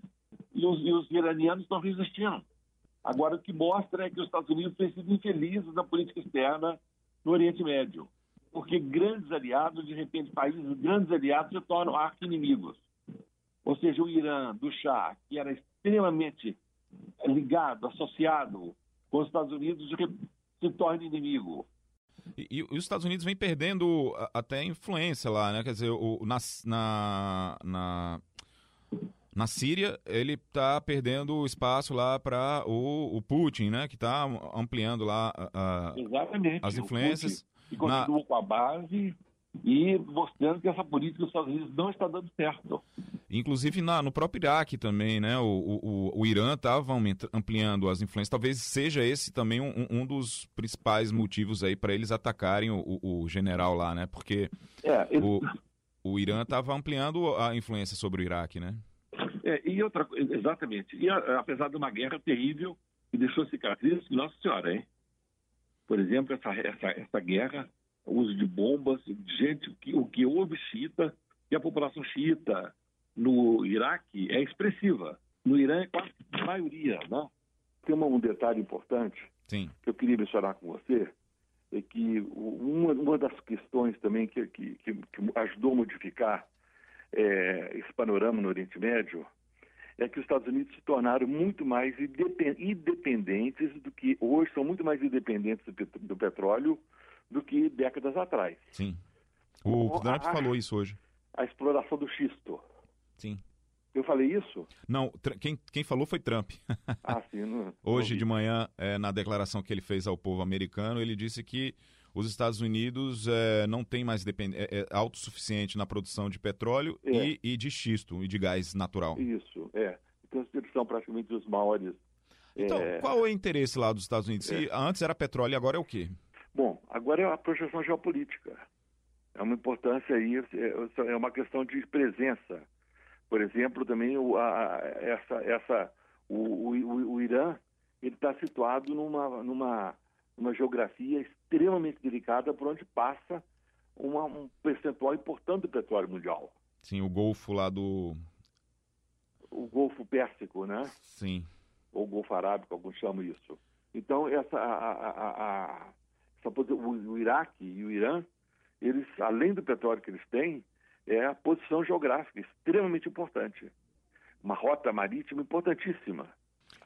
e os, e os iranianos estão resistindo. Agora, o que mostra é que os Estados Unidos têm sido infelizes na política externa no Oriente Médio, porque grandes aliados, de repente, países grandes aliados se tornam arqui-inimigos. Ou seja, o Irã, do Shah, que era extremamente ligado, associado com os Estados Unidos, se torna inimigo. E, e, os Estados Unidos vem perdendo até influência lá, né? Quer dizer, o, na, na, na, na Síria, ele está perdendo espaço lá para o, o, Putin, né? Que está ampliando lá a, a, as influências. E continua na... com a base e mostrando que essa política dos Estados Unidos não está dando certo. Inclusive na, no próprio Iraque também, né? O, o, o Irã estava ampliando as influências. Talvez seja esse também um, um dos principais motivos aí para eles atacarem o, o, general lá, né? Porque é, ele... o, o Irã estava ampliando a influência sobre o Iraque, né? É, e outra exatamente. E a, apesar de uma guerra terrível que deixou cicatrizes, nossa senhora, hein? Por exemplo, essa, essa, essa guerra, uso de bombas, gente, que, o que houve xiita, e a população xiita no Iraque é expressiva. No Irã é quase a maioria, né? Tem um detalhe importante Sim. que eu queria mencionar com você, é que uma, uma das questões também que, que, que ajudou a modificar é, esse panorama no Oriente Médio é que os Estados Unidos se tornaram muito mais independentes do que hoje são muito mais independentes do petróleo do que décadas atrás. Sim. O Trump falou isso hoje. A exploração do xisto. Sim. Eu falei isso? Não, quem, quem falou foi Trump. Ah, sim. Não, Hoje de manhã, é, na declaração que ele fez ao povo americano, ele disse que os Estados Unidos é, não tem mais depend... é, é autossuficiente na produção de petróleo é. e, e, de xisto e de gás natural. Isso, é. Então eles são praticamente os maiores. Então, é, qual é o interesse lá dos Estados Unidos? Se é. antes era petróleo, agora é o quê? Bom, agora é a projeção geopolítica. É uma importância aí, é uma questão de presença por exemplo, também o, a, essa, essa, o, o, o Irã está situado numa, numa, numa geografia extremamente delicada por onde passa uma, um percentual importante do petróleo mundial. Sim, o Golfo lá do... O Golfo Pérsico, né? Sim. Ou Golfo Arábico, alguns chamam isso. Então, essa, a, a, a, o Iraque e o Irã, eles, além do petróleo que eles têm, é a posição geográfica, extremamente importante. Uma rota marítima importantíssima.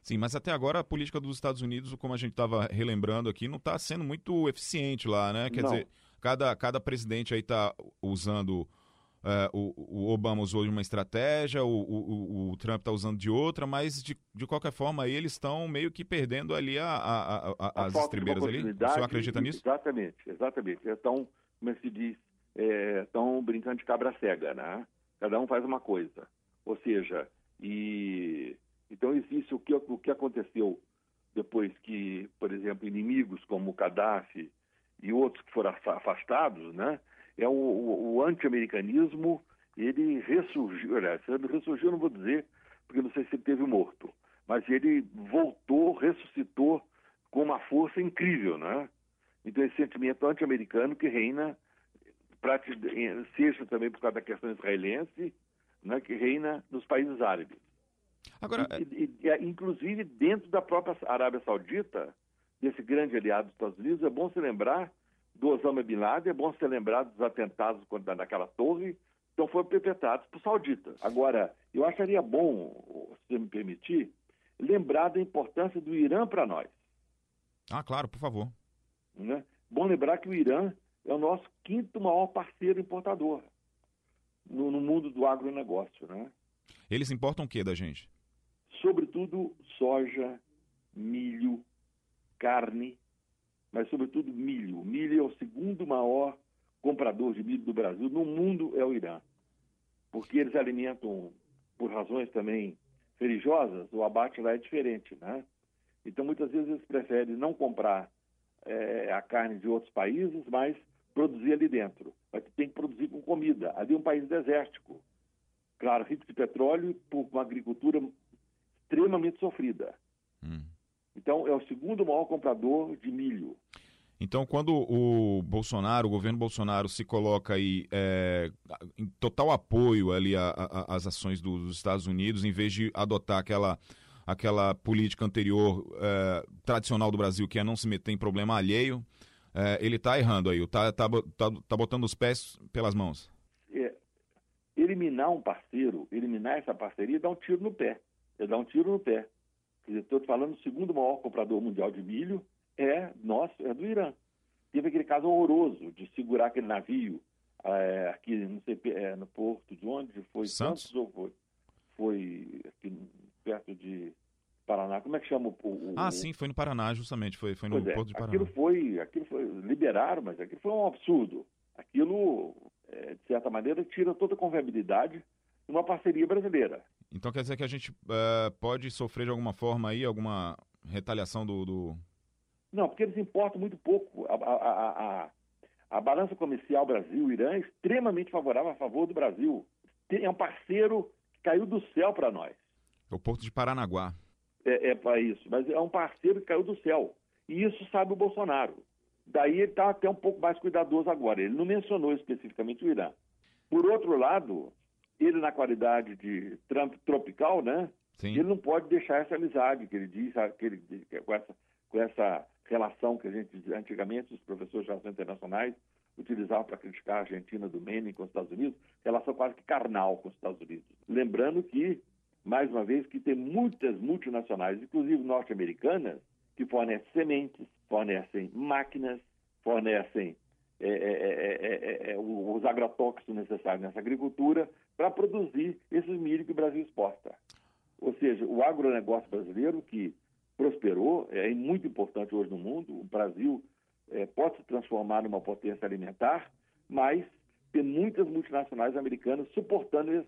Sim, mas até agora a política dos Estados Unidos, como a gente estava relembrando aqui, não está sendo muito eficiente lá, né? Quer Não. dizer, cada, cada presidente aí está usando. É, o, o Obama usou de uma estratégia, o, o, o- Trump está usando de outra, mas de, de qualquer forma eles estão meio que perdendo ali a, a- a- a- as estribeiras ali. O senhor acredita nisso? Exatamente, exatamente. Então, como é se diz, estão brincando de cabra cega, né? Cada um faz uma coisa. Ou seja, e então existe o que, o que aconteceu depois que, por exemplo, inimigos como o Gaddafi e outros que foram afa- afastados, né? É o, o, o anti-americanismo, ele ressurgiu, aliás, ele ressurgiu, não vou dizer, porque não sei se ele teve morto, mas ele voltou, ressuscitou com uma força incrível, né? Então esse sentimento anti-americano que reina, seja também por causa da questão israelense, né, que reina nos países árabes. Agora, E- e- e, inclusive dentro da própria Arábia Saudita, desse grande aliado dos Estados Unidos, é bom se lembrar do Osama Bin Laden, é bom se lembrar dos atentados naquela torre, então foram perpetrados por sauditas. Agora, eu acharia bom, se você me permitir, lembrar da importância do Irã para nós. ah, claro, por favor. Né? Bom lembrar que o Irã é o nosso quinto maior parceiro importador no, no mundo do agronegócio, né? Eles importam o que da gente? Sobretudo soja, milho, carne, mas sobretudo milho. O milho é o segundo maior comprador de milho do Brasil no mundo é o Irã, porque eles alimentam por razões também religiosas. O abate lá é diferente, né? Então muitas vezes eles preferem não comprar eh, a carne de outros países, mas produzir ali dentro. Mas tem que produzir com comida. Ali é um país desértico, claro, rico de petróleo por uma agricultura extremamente sofrida. Hum. Então, é o segundo maior comprador de milho. Então, quando o Bolsonaro, o governo Bolsonaro, se coloca aí é, em total apoio ali às ações do- dos Estados Unidos, em vez de adotar aquela, aquela política anterior é, tradicional do Brasil, que é não se meter em problema alheio, é, ele está errando aí, está tá, bo- tá, tá botando os pés pelas mãos. É, eliminar um parceiro, eliminar essa parceria, dá um tiro no pé. É dar um tiro no pé. Quer dizer, estou te falando, o segundo maior comprador mundial de milho é nosso, é do Irã. Teve aquele caso horroroso de segurar aquele navio é, aqui, não sei, é, no porto de onde? Foi Santos? Santos ou foi, foi aqui perto de Paraná? Como é que chama o... o Ah, o- sim, foi no Paraná, justamente, foi, foi no Pois é, Porto de Paraná. aquilo foi, aquilo foi, liberaram, mas aquilo foi um absurdo. Aquilo, é, de certa maneira, tira toda a confiabilidade de uma parceria brasileira. Então quer dizer que a gente é, pode sofrer de alguma forma aí, alguma retaliação do... do... Não, porque eles importam muito pouco. A, a, a, a, balança comercial Brasil-Irã é extremamente favorável a favor do Brasil. Tem- É um parceiro que caiu do céu para nós. o Porto de Paranaguá. É, é para isso, mas é um parceiro que caiu do céu. E isso sabe o Bolsonaro. Daí ele está até um pouco mais cuidadoso agora. Ele não mencionou especificamente o Irã. Por outro lado, ele na qualidade de Trump tropical, né? Sim. Ele não pode deixar essa amizade que ele diz, que ele, com, essa, com essa relação que a gente antigamente os professores de relações internacionais utilizavam para criticar a Argentina do Menem com os Estados Unidos, relação quase que carnal com os Estados Unidos. Lembrando que, mais uma vez, que tem muitas multinacionais, inclusive norte-americanas, que fornecem sementes, fornecem máquinas, fornecem é, é, é, é, é, os agrotóxicos necessários nessa agricultura para produzir esses milho que o Brasil exporta. Ou seja, o agronegócio brasileiro, que prosperou, é muito importante hoje no mundo, o Brasil é, pode se transformar numa potência alimentar, mas tem muitas multinacionais americanas suportando,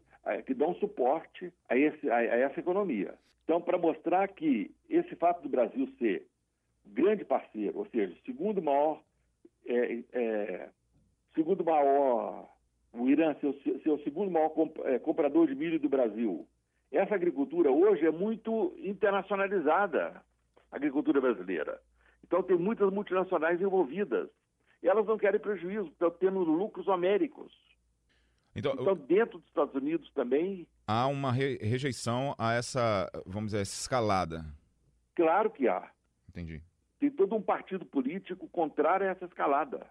que dão suporte a, esse, a, a essa economia. Então, para mostrar que esse fato do Brasil ser grande parceiro, ou seja, segundo maior, é, é, segundo maior, o Irã ser, o- ser o segundo maior comp- é, comprador de milho do Brasil. Essa agricultura hoje é muito internacionalizada, a agricultura brasileira. Então tem muitas multinacionais envolvidas. E elas não querem prejuízo, estão tendo lucros homéricos. Então, Então, dentro dos Estados Unidos também, há uma re- rejeição a essa, vamos dizer, essa escalada. claro que há. Entendi. Tem todo um partido político contrário a essa escalada,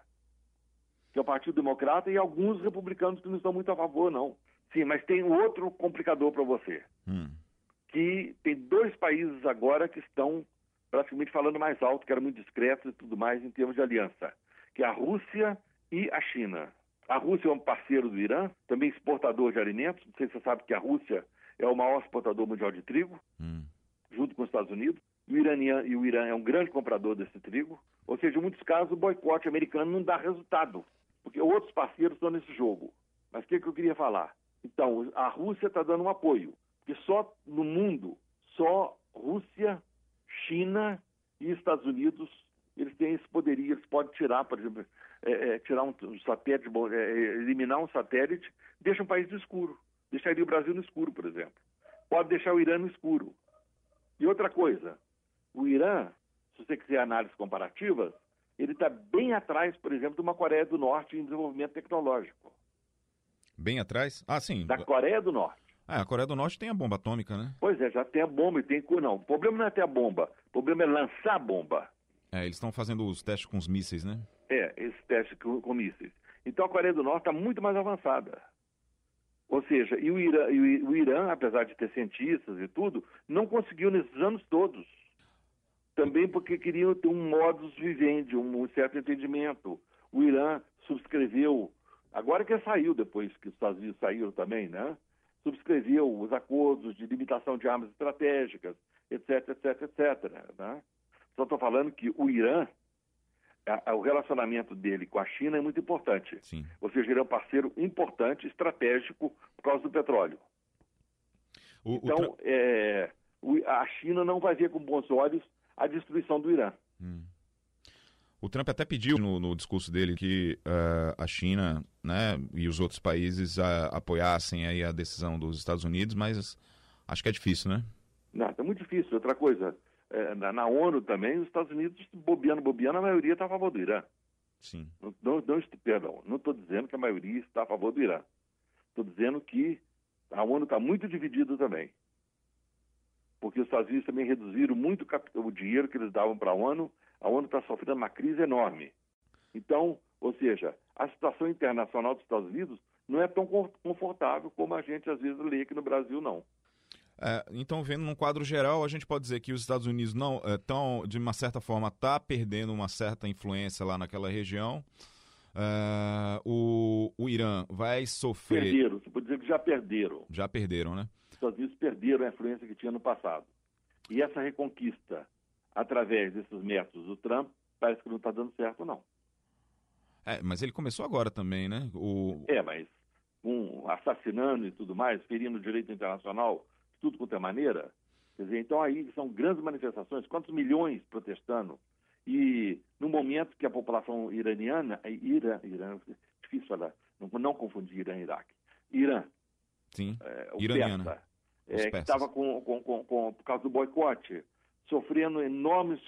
que é o Partido Democrata e alguns republicanos que não estão muito a favor, não. Sim, mas tem outro complicador para você. Hum. que tem dois países agora que estão praticamente falando mais alto, que eram muito discretos e tudo mais em termos de aliança, que é a Rússia e a China. A Rússia é um parceiro do Irã, também exportador de alimentos. Não sei se você sabe que a Rússia é o maior exportador mundial de trigo, hum. junto com os Estados Unidos. O, Irã, e o Irã é um grande comprador desse trigo. Ou seja, em muitos casos, o boicote americano não dá resultado, porque outros parceiros estão nesse jogo. Mas o que, que eu queria falar? Então, a Rússia está dando um apoio, porque só no mundo, só Rússia, China e Estados Unidos, eles têm esse poderio, eles podem tirar, por exemplo, é, é, tirar um, um satélite, é, eliminar um satélite, deixa um país no escuro. Deixaria o Brasil no escuro, por exemplo. Pode deixar o Irã no escuro. E outra coisa, o Irã, se você quiser análises comparativas, ele está bem atrás, por exemplo, de uma Coreia do Norte em desenvolvimento tecnológico. Bem atrás? Ah, sim. Da Coreia do Norte. Ah, a Coreia do Norte tem a bomba atômica, né? Pois é, já tem a bomba e tem. Não, o problema não é ter a bomba, o problema é lançar a bomba. É, eles estão fazendo os testes com os mísseis, né? É, esse teste com, com mísseis. Então a Coreia do Norte está muito mais avançada. Ou seja, e o, Irã, e o Irã, apesar de ter cientistas e tudo, não conseguiu nesses anos todos. Também porque queriam ter um modus vivendi, um certo entendimento. O Irã subscreveu, agora que saiu, depois que os Estados Unidos saíram também, né? Subscreveu os acordos de limitação de armas estratégicas, etc, etc, etc. Né? Só estou falando que o Irã a, a, o relacionamento dele com a China é muito importante. Sim. Ou seja, ele é um parceiro importante, estratégico, por causa do petróleo. O, então, o é, o, a China não vai ver com bons olhos a destruição do Irã. Hum. O Trump até pediu no, no discurso dele que uh, a China né, e os outros países uh, apoiassem aí a decisão dos Estados Unidos, mas acho que é difícil, né? Não, é muito difícil. Outra coisa, é, na, na, ONU também, os Estados Unidos, bobeando, bobeando, a maioria está a favor do Irã. Sim. Não, não, não perdão, não estou dizendo que a maioria está a favor do Irã. Estou dizendo que a ONU está muito dividida também. Porque os Estados Unidos também reduziram muito o dinheiro que eles davam para a ONU. A ONU está sofrendo uma crise enorme. Então, ou seja, a situação internacional dos Estados Unidos não é tão confortável como a gente às vezes lê aqui no Brasil, não. É, então, vendo num quadro geral, a gente pode dizer que os Estados Unidos não estão, é, de uma certa forma, tá perdendo uma certa influência lá naquela região. É, o, o Irã vai sofrer. Perderam, você pode dizer que já perderam. Já perderam, né? Os Estados Unidos perderam a influência que tinha no passado. E essa reconquista, através desses métodos do Trump, parece que não está dando certo, não. É, mas ele começou agora também, né? O... É, mas um, assassinando e tudo mais, ferindo o direito internacional tudo quanto é maneira. Quer dizer, então aí são grandes manifestações, quantos milhões protestando. E no momento que a população iraniana, é Irã, Irã difícil falar, não, não confundir Irã e Iraque, Irã, Sim, é, iraniana. Persa, é, que estava com, com, com, com, por causa do boicote, sofrendo enormes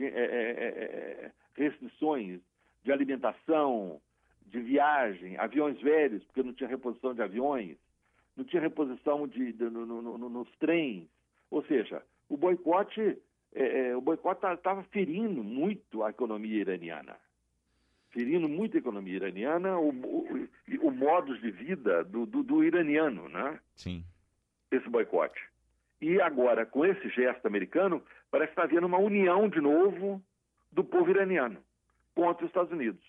é, é, é, restrições de alimentação, de viagem, aviões velhos, porque não tinha reposição de aviões, não tinha reposição de, de no, no, no, nos trens. Ou seja, o boicote é, é o boicote estava tá, ferindo muito a economia iraniana. Ferindo muito a economia iraniana, o, o, o modo de vida do, do, do iraniano, né? Sim. Esse boicote. E agora, com esse gesto americano, parece que está havendo uma união de novo do povo iraniano contra os Estados Unidos.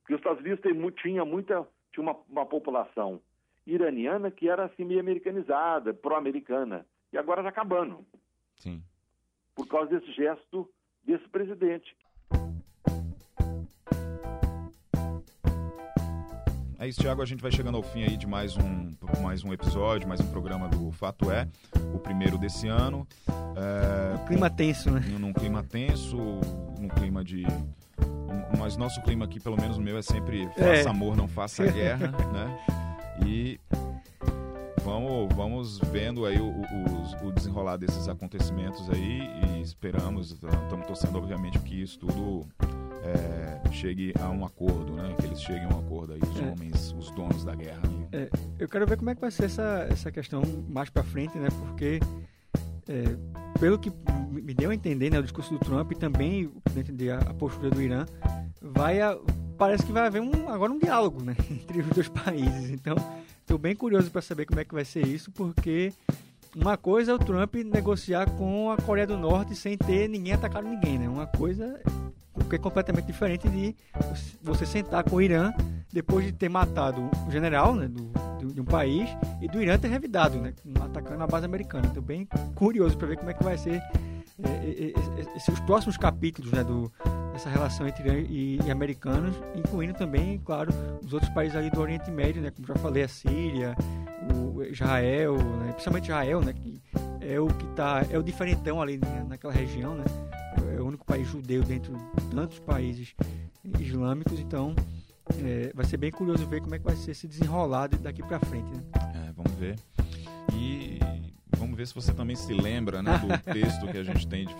Porque os Estados Unidos tem, tinha muita, tinha uma, uma população iraniana que era assim meio americanizada, pró-americana, e agora está acabando. Sim. Por causa desse gesto desse presidente. É isso, Thiago. A gente vai chegando ao fim aí de mais um, mais um episódio, mais um programa do Fato É, o primeiro desse ano. É, um clima tenso, né? Num clima tenso, num clima de. Mas nosso clima aqui, pelo menos o meu, é sempre faça é. amor, não faça guerra, né? E vamos, vamos vendo aí o, o, o, desenrolar desses acontecimentos aí e esperamos, estamos torcendo obviamente que isso tudo é, chegue a um acordo, né? Que eles cheguem a um acordo aí, os é. homens, os donos da guerra. Né? É, eu quero ver como é que vai ser essa, essa questão mais para frente, né? Porque é, pelo que me deu a entender, né, o discurso do Trump e também entender a, a postura do Irã, vai a, parece que vai haver um, agora um diálogo né, entre os dois países. Então, estou bem curioso para saber como é que vai ser isso, porque uma coisa é o Trump negociar com a Coreia do Norte sem ter ninguém atacado ninguém, né? Uma coisa que é completamente diferente de você sentar com o Irã depois de ter matado o general né, do, do, de um país e do Irã ter revidado, né? Atacando a base americana. Então, bem curioso para ver como é que vai ser os próximos capítulos né, do, dessa relação entre e, e, americanos, incluindo também, claro, os outros países ali do Oriente Médio, né, como já falei, a Síria, o Israel, né, principalmente Israel, né, que é o que tá, é o diferentão ali né, naquela região, né, é o único país judeu dentro de tantos países islâmicos, então é, vai ser bem curioso ver como é que vai ser se desenrolado daqui para frente. Né? É, vamos ver. E ver se você também se lembra né, do texto que a gente tem de,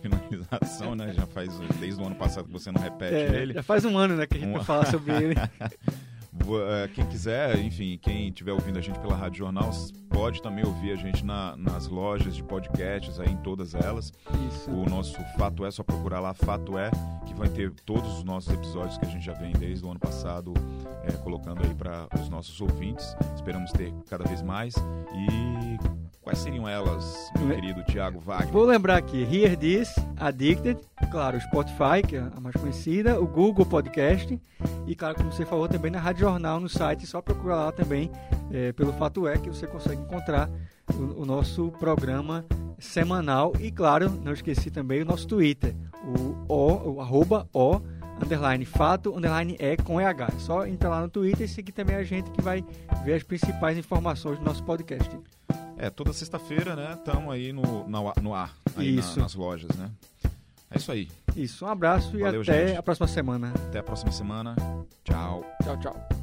finalização, né? Já faz desde o ano passado que você não repete é, ele. Já faz um ano né, que a gente um... vai falar sobre ele. É, quem quiser, enfim, quem estiver ouvindo a gente pela Rádio Jornal, pode também ouvir a gente na, nas lojas de podcasts, aí em todas elas. Isso. O nosso Fato É, só procurar lá Fato É, que vai ter todos os nossos episódios que a gente já vem desde o ano passado é, colocando aí para os nossos ouvintes. Esperamos ter cada vez mais. E Quais seriam elas, meu querido Tiago Wagner? Vou lembrar aqui, Hear This, Addicted, claro, o Spotify, que é a mais conhecida, o Google Podcast e, claro, como você falou, também na Rádio Jornal, no site, só procurar lá também, é, pelo Fato É, que você consegue encontrar o, o, nosso programa semanal e, claro, não esqueci também o nosso Twitter, o, o, o arroba o, underline fato, underline é com EH. É só entrar lá no Twitter e seguir também a gente que vai ver as principais informações do nosso podcast. É, toda sexta-feira, né? Estamos aí no, no, no ar, aí isso. Na, nas lojas, né? É isso aí. Isso, um abraço Valeu, e até gente. a próxima semana. Até a próxima semana. Tchau. Tchau, tchau.